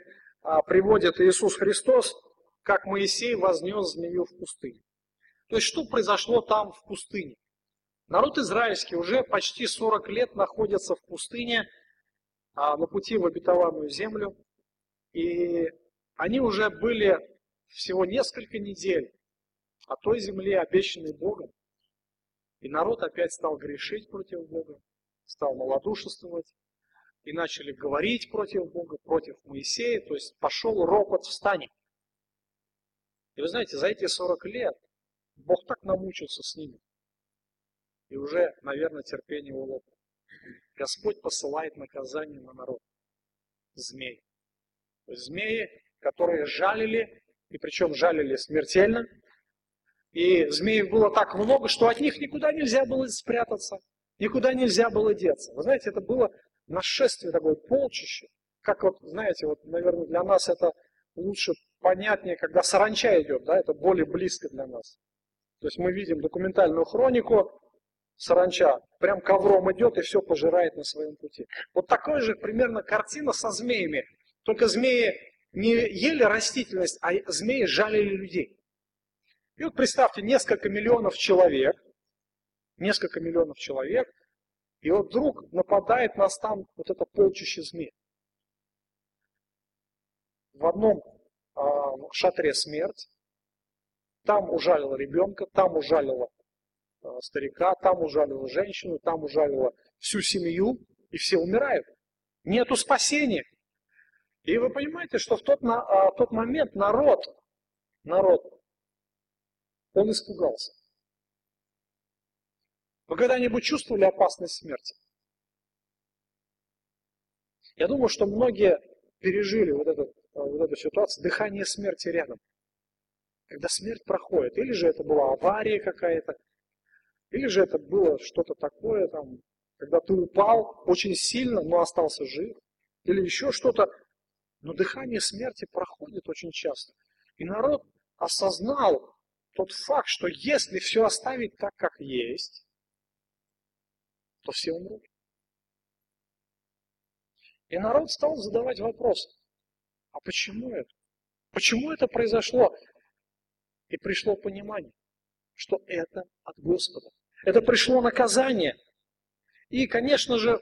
приводит Иисус Христос, как Моисей вознес змею в пустыне. То есть, что произошло там в пустыне? Народ израильский уже почти 40 лет находится в пустыне, а, на пути в обетованную землю. И они уже были всего несколько недель о той земле, обещанной Богом. И народ опять стал грешить против Бога, стал малодушествовать, и начали говорить против Бога, против Моисея, то есть пошел ропот в стане. И вы знаете, за эти 40 лет Бог так намучился с ними, и уже, наверное, терпение улопло. Господь посылает наказание на народ. Есть змеи, которые жалили, и причем жалили смертельно, и змеев было так много, что от них никуда нельзя было спрятаться, никуда нельзя было деться. Вы знаете, это было нашествие такое, полчище. Как вот, знаете, вот, наверное, для нас это лучше понятнее, когда саранча идет, да, это более близко для нас. То есть мы видим документальную хронику, саранча прям ковром идет и все пожирает на своем пути. Вот такая же примерно картина со змеями. Только змеи не ели растительность, а змеи жалили людей. И вот представьте, несколько миллионов человек, несколько миллионов человек, и вот вдруг нападает нас там вот это полчище змей. В одном э, шатре смерть, там ужалила ребенка, там ужалила старика, там ужалила женщину, там ужалила всю семью, и все умирают. Нету спасения. И вы понимаете, что в тот, на, а, тот момент народ, народ, он испугался. Вы когда-нибудь чувствовали опасность смерти? Я думаю, что многие пережили вот, этот, а, вот эту ситуацию, дыхание смерти рядом. Когда смерть проходит. Или же это была авария какая-то, или же это было что-то такое, там, когда ты упал очень сильно, но остался жив. Или еще что-то. Но дыхание смерти проходит очень часто. И народ осознал тот факт, что если все оставить так, как есть, то все умрут. И народ стал задавать вопрос, а почему это? Почему это произошло? И пришло понимание, что это от Господа. Это пришло наказание. И, конечно же,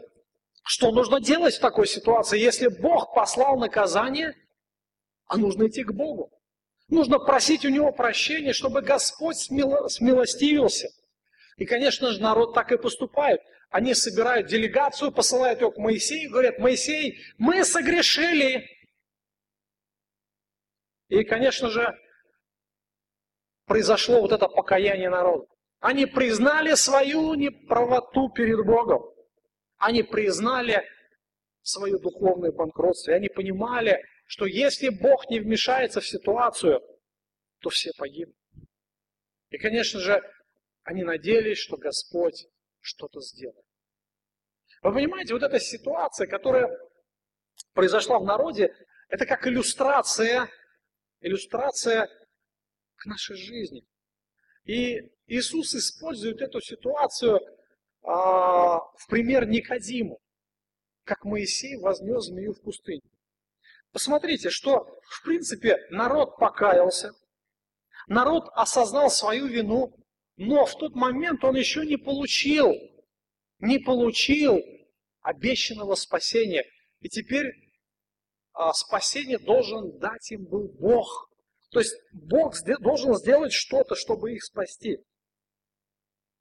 что нужно делать в такой ситуации? Если Бог послал наказание, а нужно идти к Богу. Нужно просить у Него прощения, чтобы Господь смилостивился. И, конечно же, народ так и поступает. Они собирают делегацию, посылают ее к Моисею, говорят, Моисей, мы согрешили. И, конечно же, произошло вот это покаяние народа. Они признали свою неправоту перед Богом. Они признали свое духовное банкротство. И они понимали, что если Бог не вмешается в ситуацию, то все погибнут. И, конечно же, они надеялись, что Господь что-то сделает. Вы понимаете, вот эта ситуация, которая произошла в народе, это как иллюстрация, иллюстрация к нашей жизни. И Иисус использует эту ситуацию а, в пример Никодиму, как Моисей вознес змею в пустыню. Посмотрите, что в принципе народ покаялся, народ осознал свою вину, но в тот момент он еще не получил, не получил обещанного спасения. И теперь а, спасение должен дать им был Бог. То есть Бог должен сделать что-то, чтобы их спасти.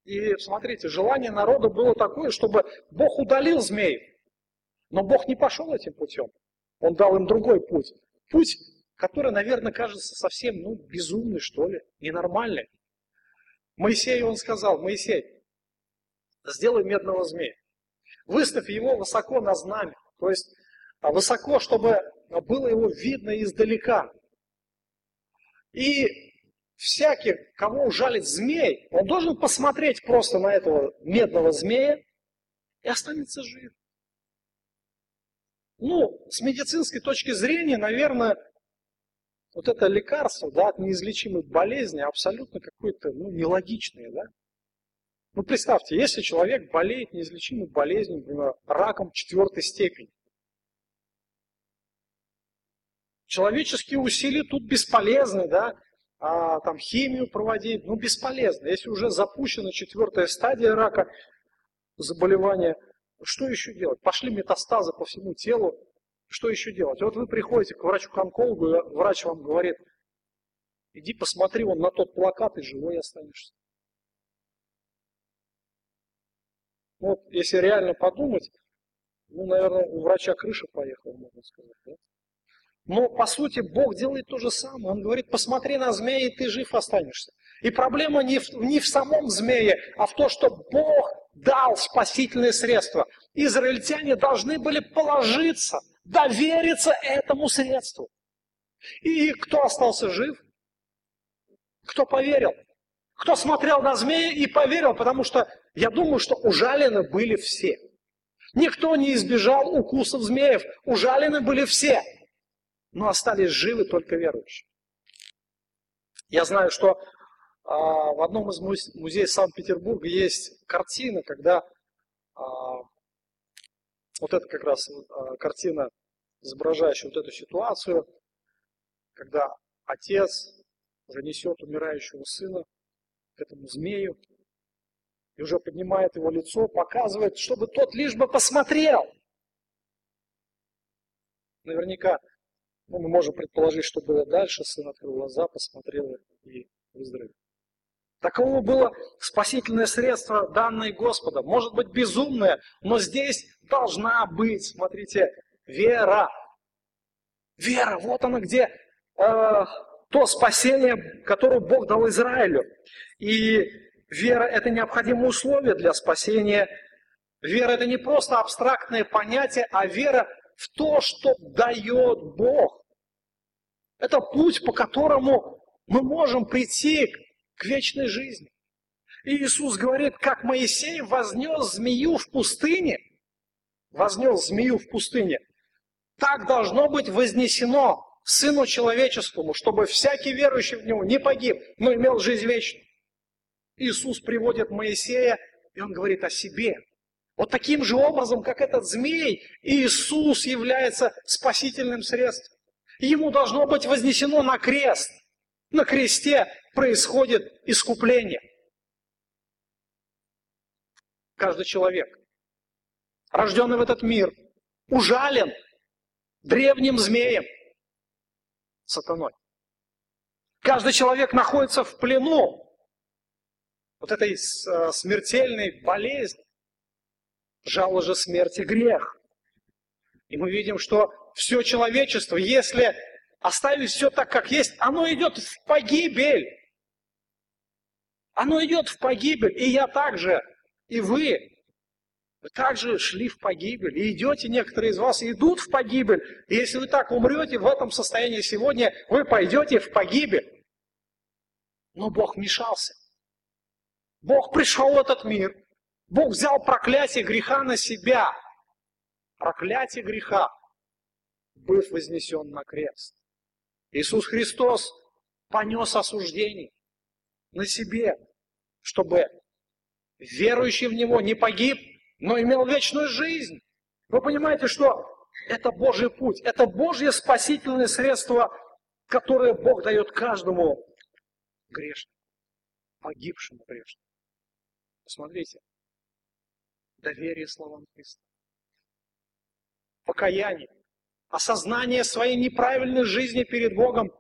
И смотрите, желание народа было такое, чтобы Бог удалил змеев. Но Бог не пошел этим путем. Он дал им другой путь. Путь, который, наверное, кажется совсем ну, безумный, что ли, ненормальный. Моисею он сказал, Моисей, сделай медного змея. Выставь его высоко на знамя. То есть а, высоко, чтобы было его видно издалека. И всякий, кого ужалит змей, он должен посмотреть просто на этого медного змея и останется жив. Ну, с медицинской точки зрения, наверное, вот это лекарство да, от неизлечимой болезни абсолютно какое-то ну, нелогичное. Да? Ну, представьте, если человек болеет неизлечимой болезнью, например, раком четвертой степени, человеческие усилия тут бесполезны, да, а, там химию проводить, ну бесполезно. Если уже запущена четвертая стадия рака, заболевания, что еще делать? Пошли метастазы по всему телу, что еще делать? Вот вы приходите к врачу-онкологу, и врач вам говорит, иди посмотри вон на тот плакат и живой останешься. Вот если реально подумать, ну, наверное, у врача крыша поехала, можно сказать. Да? Но по сути Бог делает то же самое. Он говорит, посмотри на змея, и ты жив останешься. И проблема не в, не в самом змее, а в том, что Бог дал спасительные средства. Израильтяне должны были положиться, довериться этому средству. И кто остался жив? Кто поверил? Кто смотрел на змея и поверил, потому что я думаю, что ужалены были все. Никто не избежал укусов змеев, ужалены были все но остались живы только верующие. Я знаю, что а, в одном из музеев Санкт-Петербурга есть картина, когда вот это как раз а, картина, изображающая вот эту ситуацию, когда отец занесет умирающего сына к этому змею и уже поднимает его лицо, показывает, чтобы тот лишь бы посмотрел. Наверняка ну, мы можем предположить, что было дальше. Сын открыл глаза, посмотрел и выздоровел. Таково было спасительное средство, данное Господом. Может быть безумное, но здесь должна быть, смотрите, вера. Вера, вот она где э, то спасение, которое Бог дал Израилю. И вера – это необходимое условие для спасения. Вера – это не просто абстрактное понятие, а вера в то, что дает Бог. Это путь, по которому мы можем прийти к вечной жизни. И Иисус говорит, как Моисей вознес змею в пустыне, вознес змею в пустыне, так должно быть вознесено Сыну Человеческому, чтобы всякий верующий в Него не погиб, но имел жизнь вечную. Иисус приводит Моисея, и он говорит о себе. Вот таким же образом, как этот змей, Иисус является спасительным средством. Ему должно быть вознесено на крест. На кресте происходит искупление. Каждый человек, рожденный в этот мир, ужален древним змеем, сатаной. Каждый человек находится в плену вот этой э, смертельной болезни. Жало же смерти грех. И мы видим, что все человечество, если оставить все так, как есть, оно идет в погибель. Оно идет в погибель. И я также, и вы, вы также шли в погибель. И идете, некоторые из вас идут в погибель. И если вы так умрете в этом состоянии сегодня, вы пойдете в погибель. Но Бог вмешался. Бог пришел в этот мир. Бог взял проклятие греха на себя. Проклятие греха, быв вознесен на крест. Иисус Христос понес осуждение на себе, чтобы верующий в Него не погиб, но имел вечную жизнь. Вы понимаете, что это Божий путь, это Божье спасительное средство, которое Бог дает каждому грешному, погибшему грешному. Посмотрите, доверие словам Христа, покаяние, осознание своей неправильной жизни перед Богом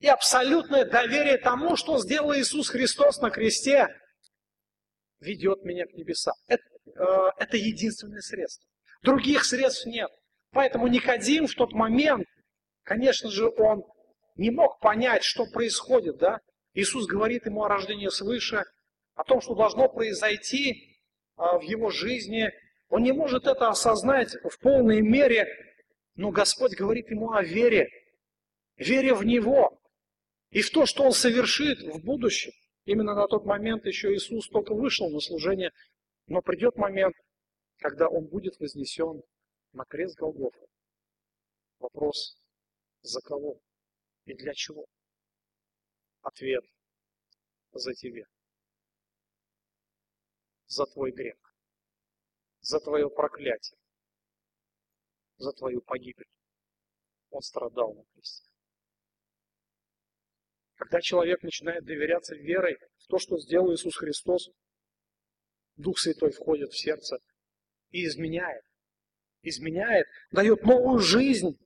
и абсолютное доверие тому, что сделал Иисус Христос на кресте, ведет меня к небесам. Это, э, это единственное средство. Других средств нет. Поэтому Никодим в тот момент, конечно же, он не мог понять, что происходит, да? Иисус говорит ему о рождении свыше, о том, что должно произойти э, в его жизни. Он не может это осознать в полной мере, но Господь говорит ему о вере, вере в Него и в то, что Он совершит в будущем. Именно на тот момент еще Иисус только вышел на служение, но придет момент, когда Он будет вознесен на крест Голгофа. Вопрос, за кого и для чего? Ответ за тебя. За твой грех. За твое проклятие за твою погибель. Он страдал на кресте. Когда человек начинает доверяться верой в то, что сделал Иисус Христос, Дух Святой входит в сердце и изменяет. Изменяет, дает новую жизнь,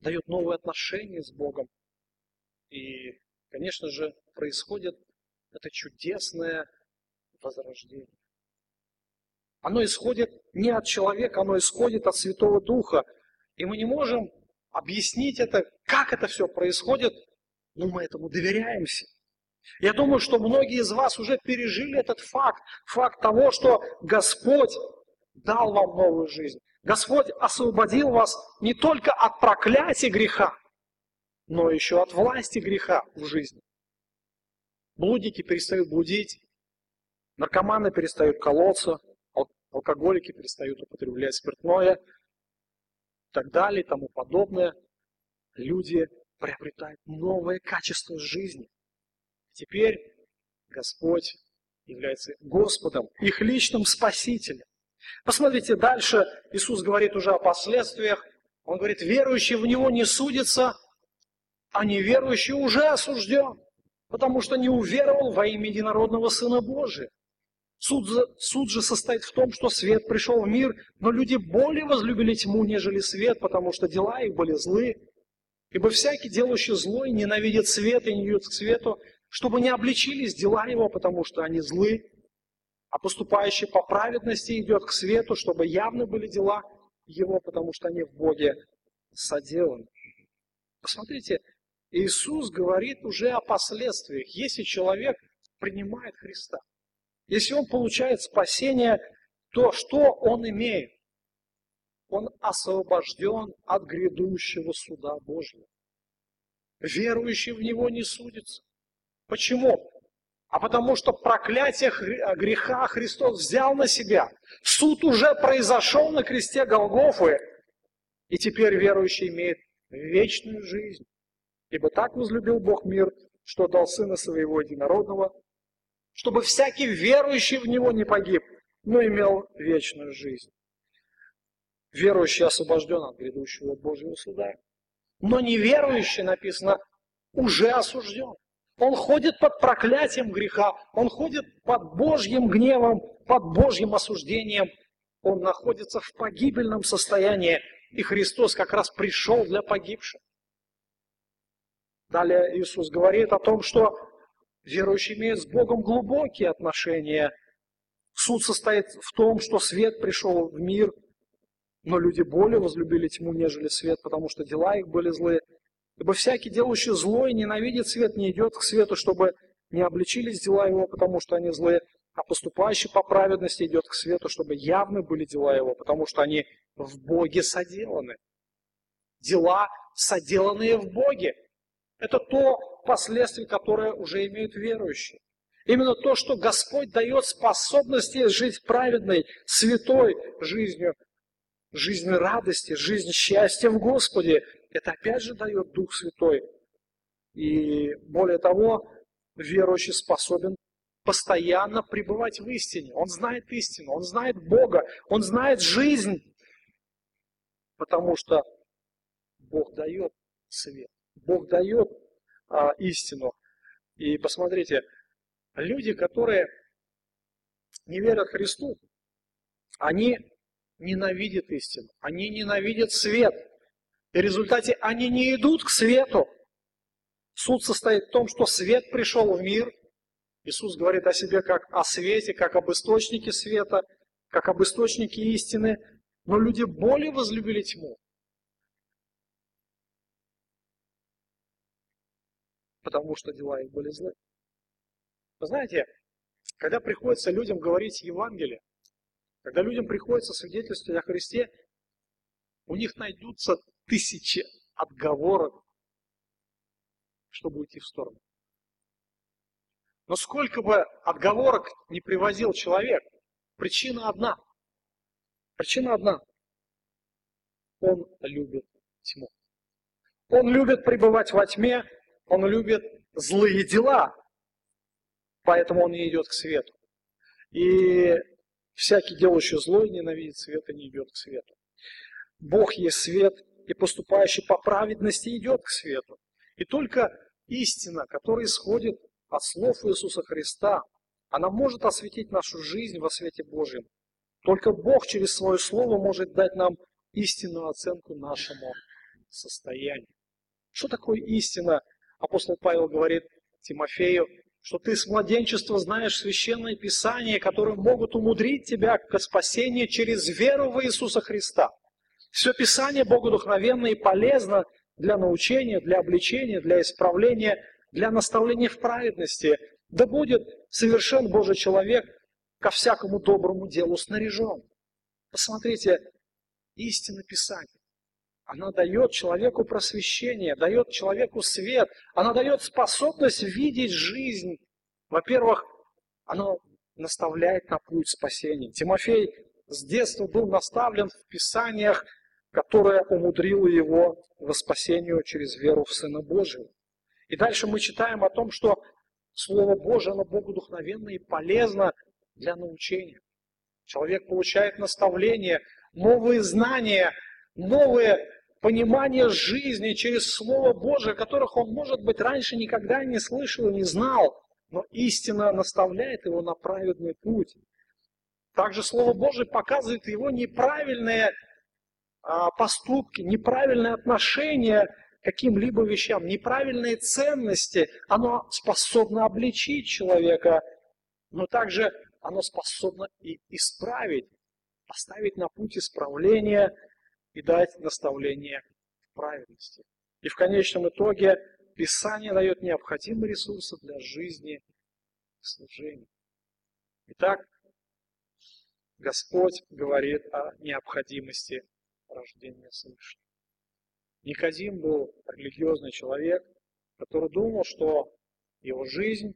дает новые отношения с Богом. И, конечно же, происходит это чудесное возрождение. Оно исходит не от человека, оно исходит от Святого Духа. И мы не можем объяснить это, как это все происходит, но мы этому доверяемся. Я думаю, что многие из вас уже пережили этот факт, факт того, что Господь дал вам новую жизнь. Господь освободил вас не только от проклятия греха, но еще от власти греха в жизни. Блудники перестают блудить, наркоманы перестают колоться, алкоголики перестают употреблять спиртное и так далее и тому подобное. Люди приобретают новое качество жизни. Теперь Господь является Господом, их личным Спасителем. Посмотрите, дальше Иисус говорит уже о последствиях. Он говорит, верующий в Него не судится, а неверующий уже осужден, потому что не уверовал во имя единородного Сына Божия. Суд, суд же состоит в том, что свет пришел в мир, но люди более возлюбили тьму, нежели свет, потому что дела их были злы. Ибо всякий, делающий злой, ненавидит свет и не идет к свету, чтобы не обличились дела его, потому что они злы, а поступающий по праведности идет к свету, чтобы явны были дела его, потому что они в Боге соделаны. Посмотрите, Иисус говорит уже о последствиях, если человек принимает Христа. Если он получает спасение, то что он имеет? Он освобожден от грядущего суда Божьего. Верующий в него не судится. Почему? А потому что проклятие греха Христос взял на себя. Суд уже произошел на кресте Голгофы, и теперь верующий имеет вечную жизнь. Ибо так возлюбил Бог мир, что дал Сына Своего Единородного, чтобы всякий верующий в Него не погиб, но имел вечную жизнь. Верующий освобожден от грядущего Божьего суда. Но неверующий, написано, уже осужден. Он ходит под проклятием греха, он ходит под Божьим гневом, под Божьим осуждением. Он находится в погибельном состоянии, и Христос как раз пришел для погибших. Далее Иисус говорит о том, что верующий имеет с Богом глубокие отношения. Суд состоит в том, что свет пришел в мир, но люди более возлюбили тьму, нежели свет, потому что дела их были злые. Ибо всякий, делающий зло и ненавидит свет, не идет к свету, чтобы не обличились дела его, потому что они злые, а поступающий по праведности идет к свету, чтобы явны были дела его, потому что они в Боге соделаны. Дела, соделанные в Боге. Это то последствие, которое уже имеют верующие. Именно то, что Господь дает способности жить праведной, святой жизнью, жизнь радости, жизнь счастья в Господе, это опять же дает Дух Святой. И более того, верующий способен постоянно пребывать в истине. Он знает истину, он знает Бога, он знает жизнь, потому что Бог дает свет, Бог дает а, истину. И посмотрите, люди, которые не верят Христу, они ненавидят истину, они ненавидят свет – и в результате они не идут к свету. Суд состоит в том, что свет пришел в мир. Иисус говорит о себе как о свете, как об источнике света, как об источнике истины. Но люди более возлюбили тьму. Потому что дела их были злы. Вы знаете, когда приходится людям говорить Евангелие, когда людям приходится свидетельствовать о Христе, у них найдутся тысячи отговорок, чтобы уйти в сторону. Но сколько бы отговорок не привозил человек, причина одна. Причина одна. Он любит тьму. Он любит пребывать во тьме, он любит злые дела, поэтому он не идет к свету. И всякий делающий зло и ненавидит света не идет к свету. Бог есть свет, и поступающий по праведности идет к свету. И только истина, которая исходит от слов Иисуса Христа, она может осветить нашу жизнь во свете Божьем. Только Бог через свое Слово может дать нам истинную оценку нашему состоянию. Что такое истина? Апостол Павел говорит Тимофею, что ты с младенчества знаешь священное писание, которые могут умудрить тебя к спасению через веру в Иисуса Христа. Все Писание богодухновенно и полезно для научения, для обличения, для исправления, для наставления в праведности. Да будет совершен Божий человек ко всякому доброму делу снаряжен. Посмотрите, истина Писания. Она дает человеку просвещение, дает человеку свет, она дает способность видеть жизнь. Во-первых, она наставляет на путь спасения. Тимофей с детства был наставлен в Писаниях которая умудрила его во спасению через веру в Сына Божьего. И дальше мы читаем о том, что Слово Божие, оно богодухновенно и полезно для научения. Человек получает наставление, новые знания, новые понимания жизни через Слово Божие, которых он, может быть, раньше никогда не слышал и не знал, но истина наставляет его на праведный путь. Также Слово Божие показывает его неправильные а, поступки, неправильное отношение к каким-либо вещам, неправильные ценности, оно способно обличить человека, но также оно способно и исправить, поставить на путь исправления и дать наставление в правильности. И в конечном итоге Писание дает необходимые ресурсы для жизни служения. Итак, Господь говорит о необходимости рождения свыше. Никодим был религиозный человек, который думал, что его жизнь,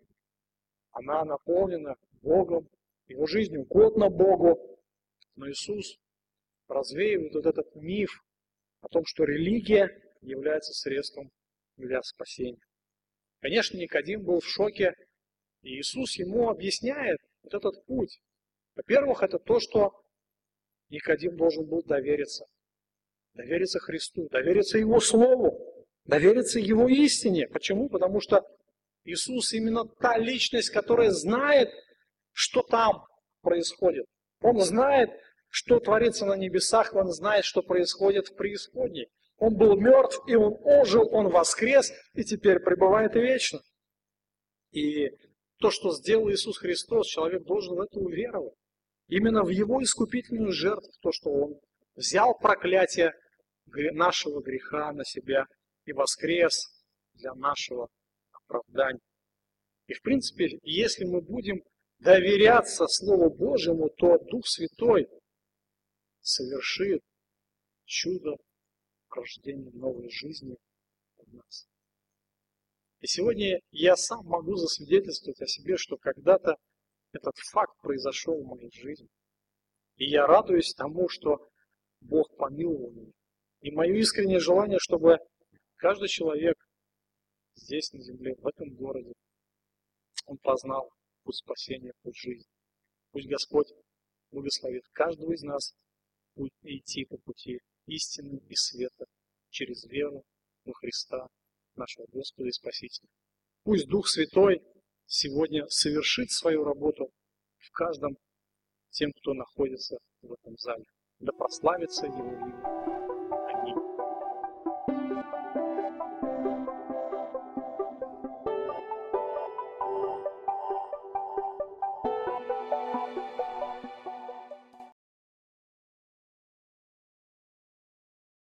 она наполнена Богом, его жизнь угодна Богу, но Иисус развеивает вот этот миф о том, что религия является средством для спасения. Конечно, Никодим был в шоке, и Иисус ему объясняет вот этот путь. Во-первых, это то, что Никодим должен был довериться. Довериться Христу, довериться Его Слову, довериться Его истине. Почему? Потому что Иисус именно та личность, которая знает, что там происходит. Он знает, что творится на небесах, он знает, что происходит в преисподней. Он был мертв, и он ожил, он воскрес, и теперь пребывает вечно. И то, что сделал Иисус Христос, человек должен в это уверовать. Именно в Его искупительную жертву, то, что Он взял проклятие нашего греха на себя и воскрес для нашего оправдания. И в принципе, если мы будем доверяться Слову Божьему, то Дух Святой совершит чудо рождения новой жизни в нас. И сегодня я сам могу засвидетельствовать о себе, что когда-то этот факт произошел в моей жизни. И я радуюсь тому, что Бог помиловал меня. И мое искреннее желание, чтобы каждый человек здесь, на земле, в этом городе, он познал путь спасения, путь жизни. Пусть Господь благословит каждого из нас идти по пути истины и света через веру во Христа, нашего Господа и Спасителя. Пусть Дух Святой сегодня совершит свою работу в каждом тем, кто находится в этом зале. Да прославится Его имя.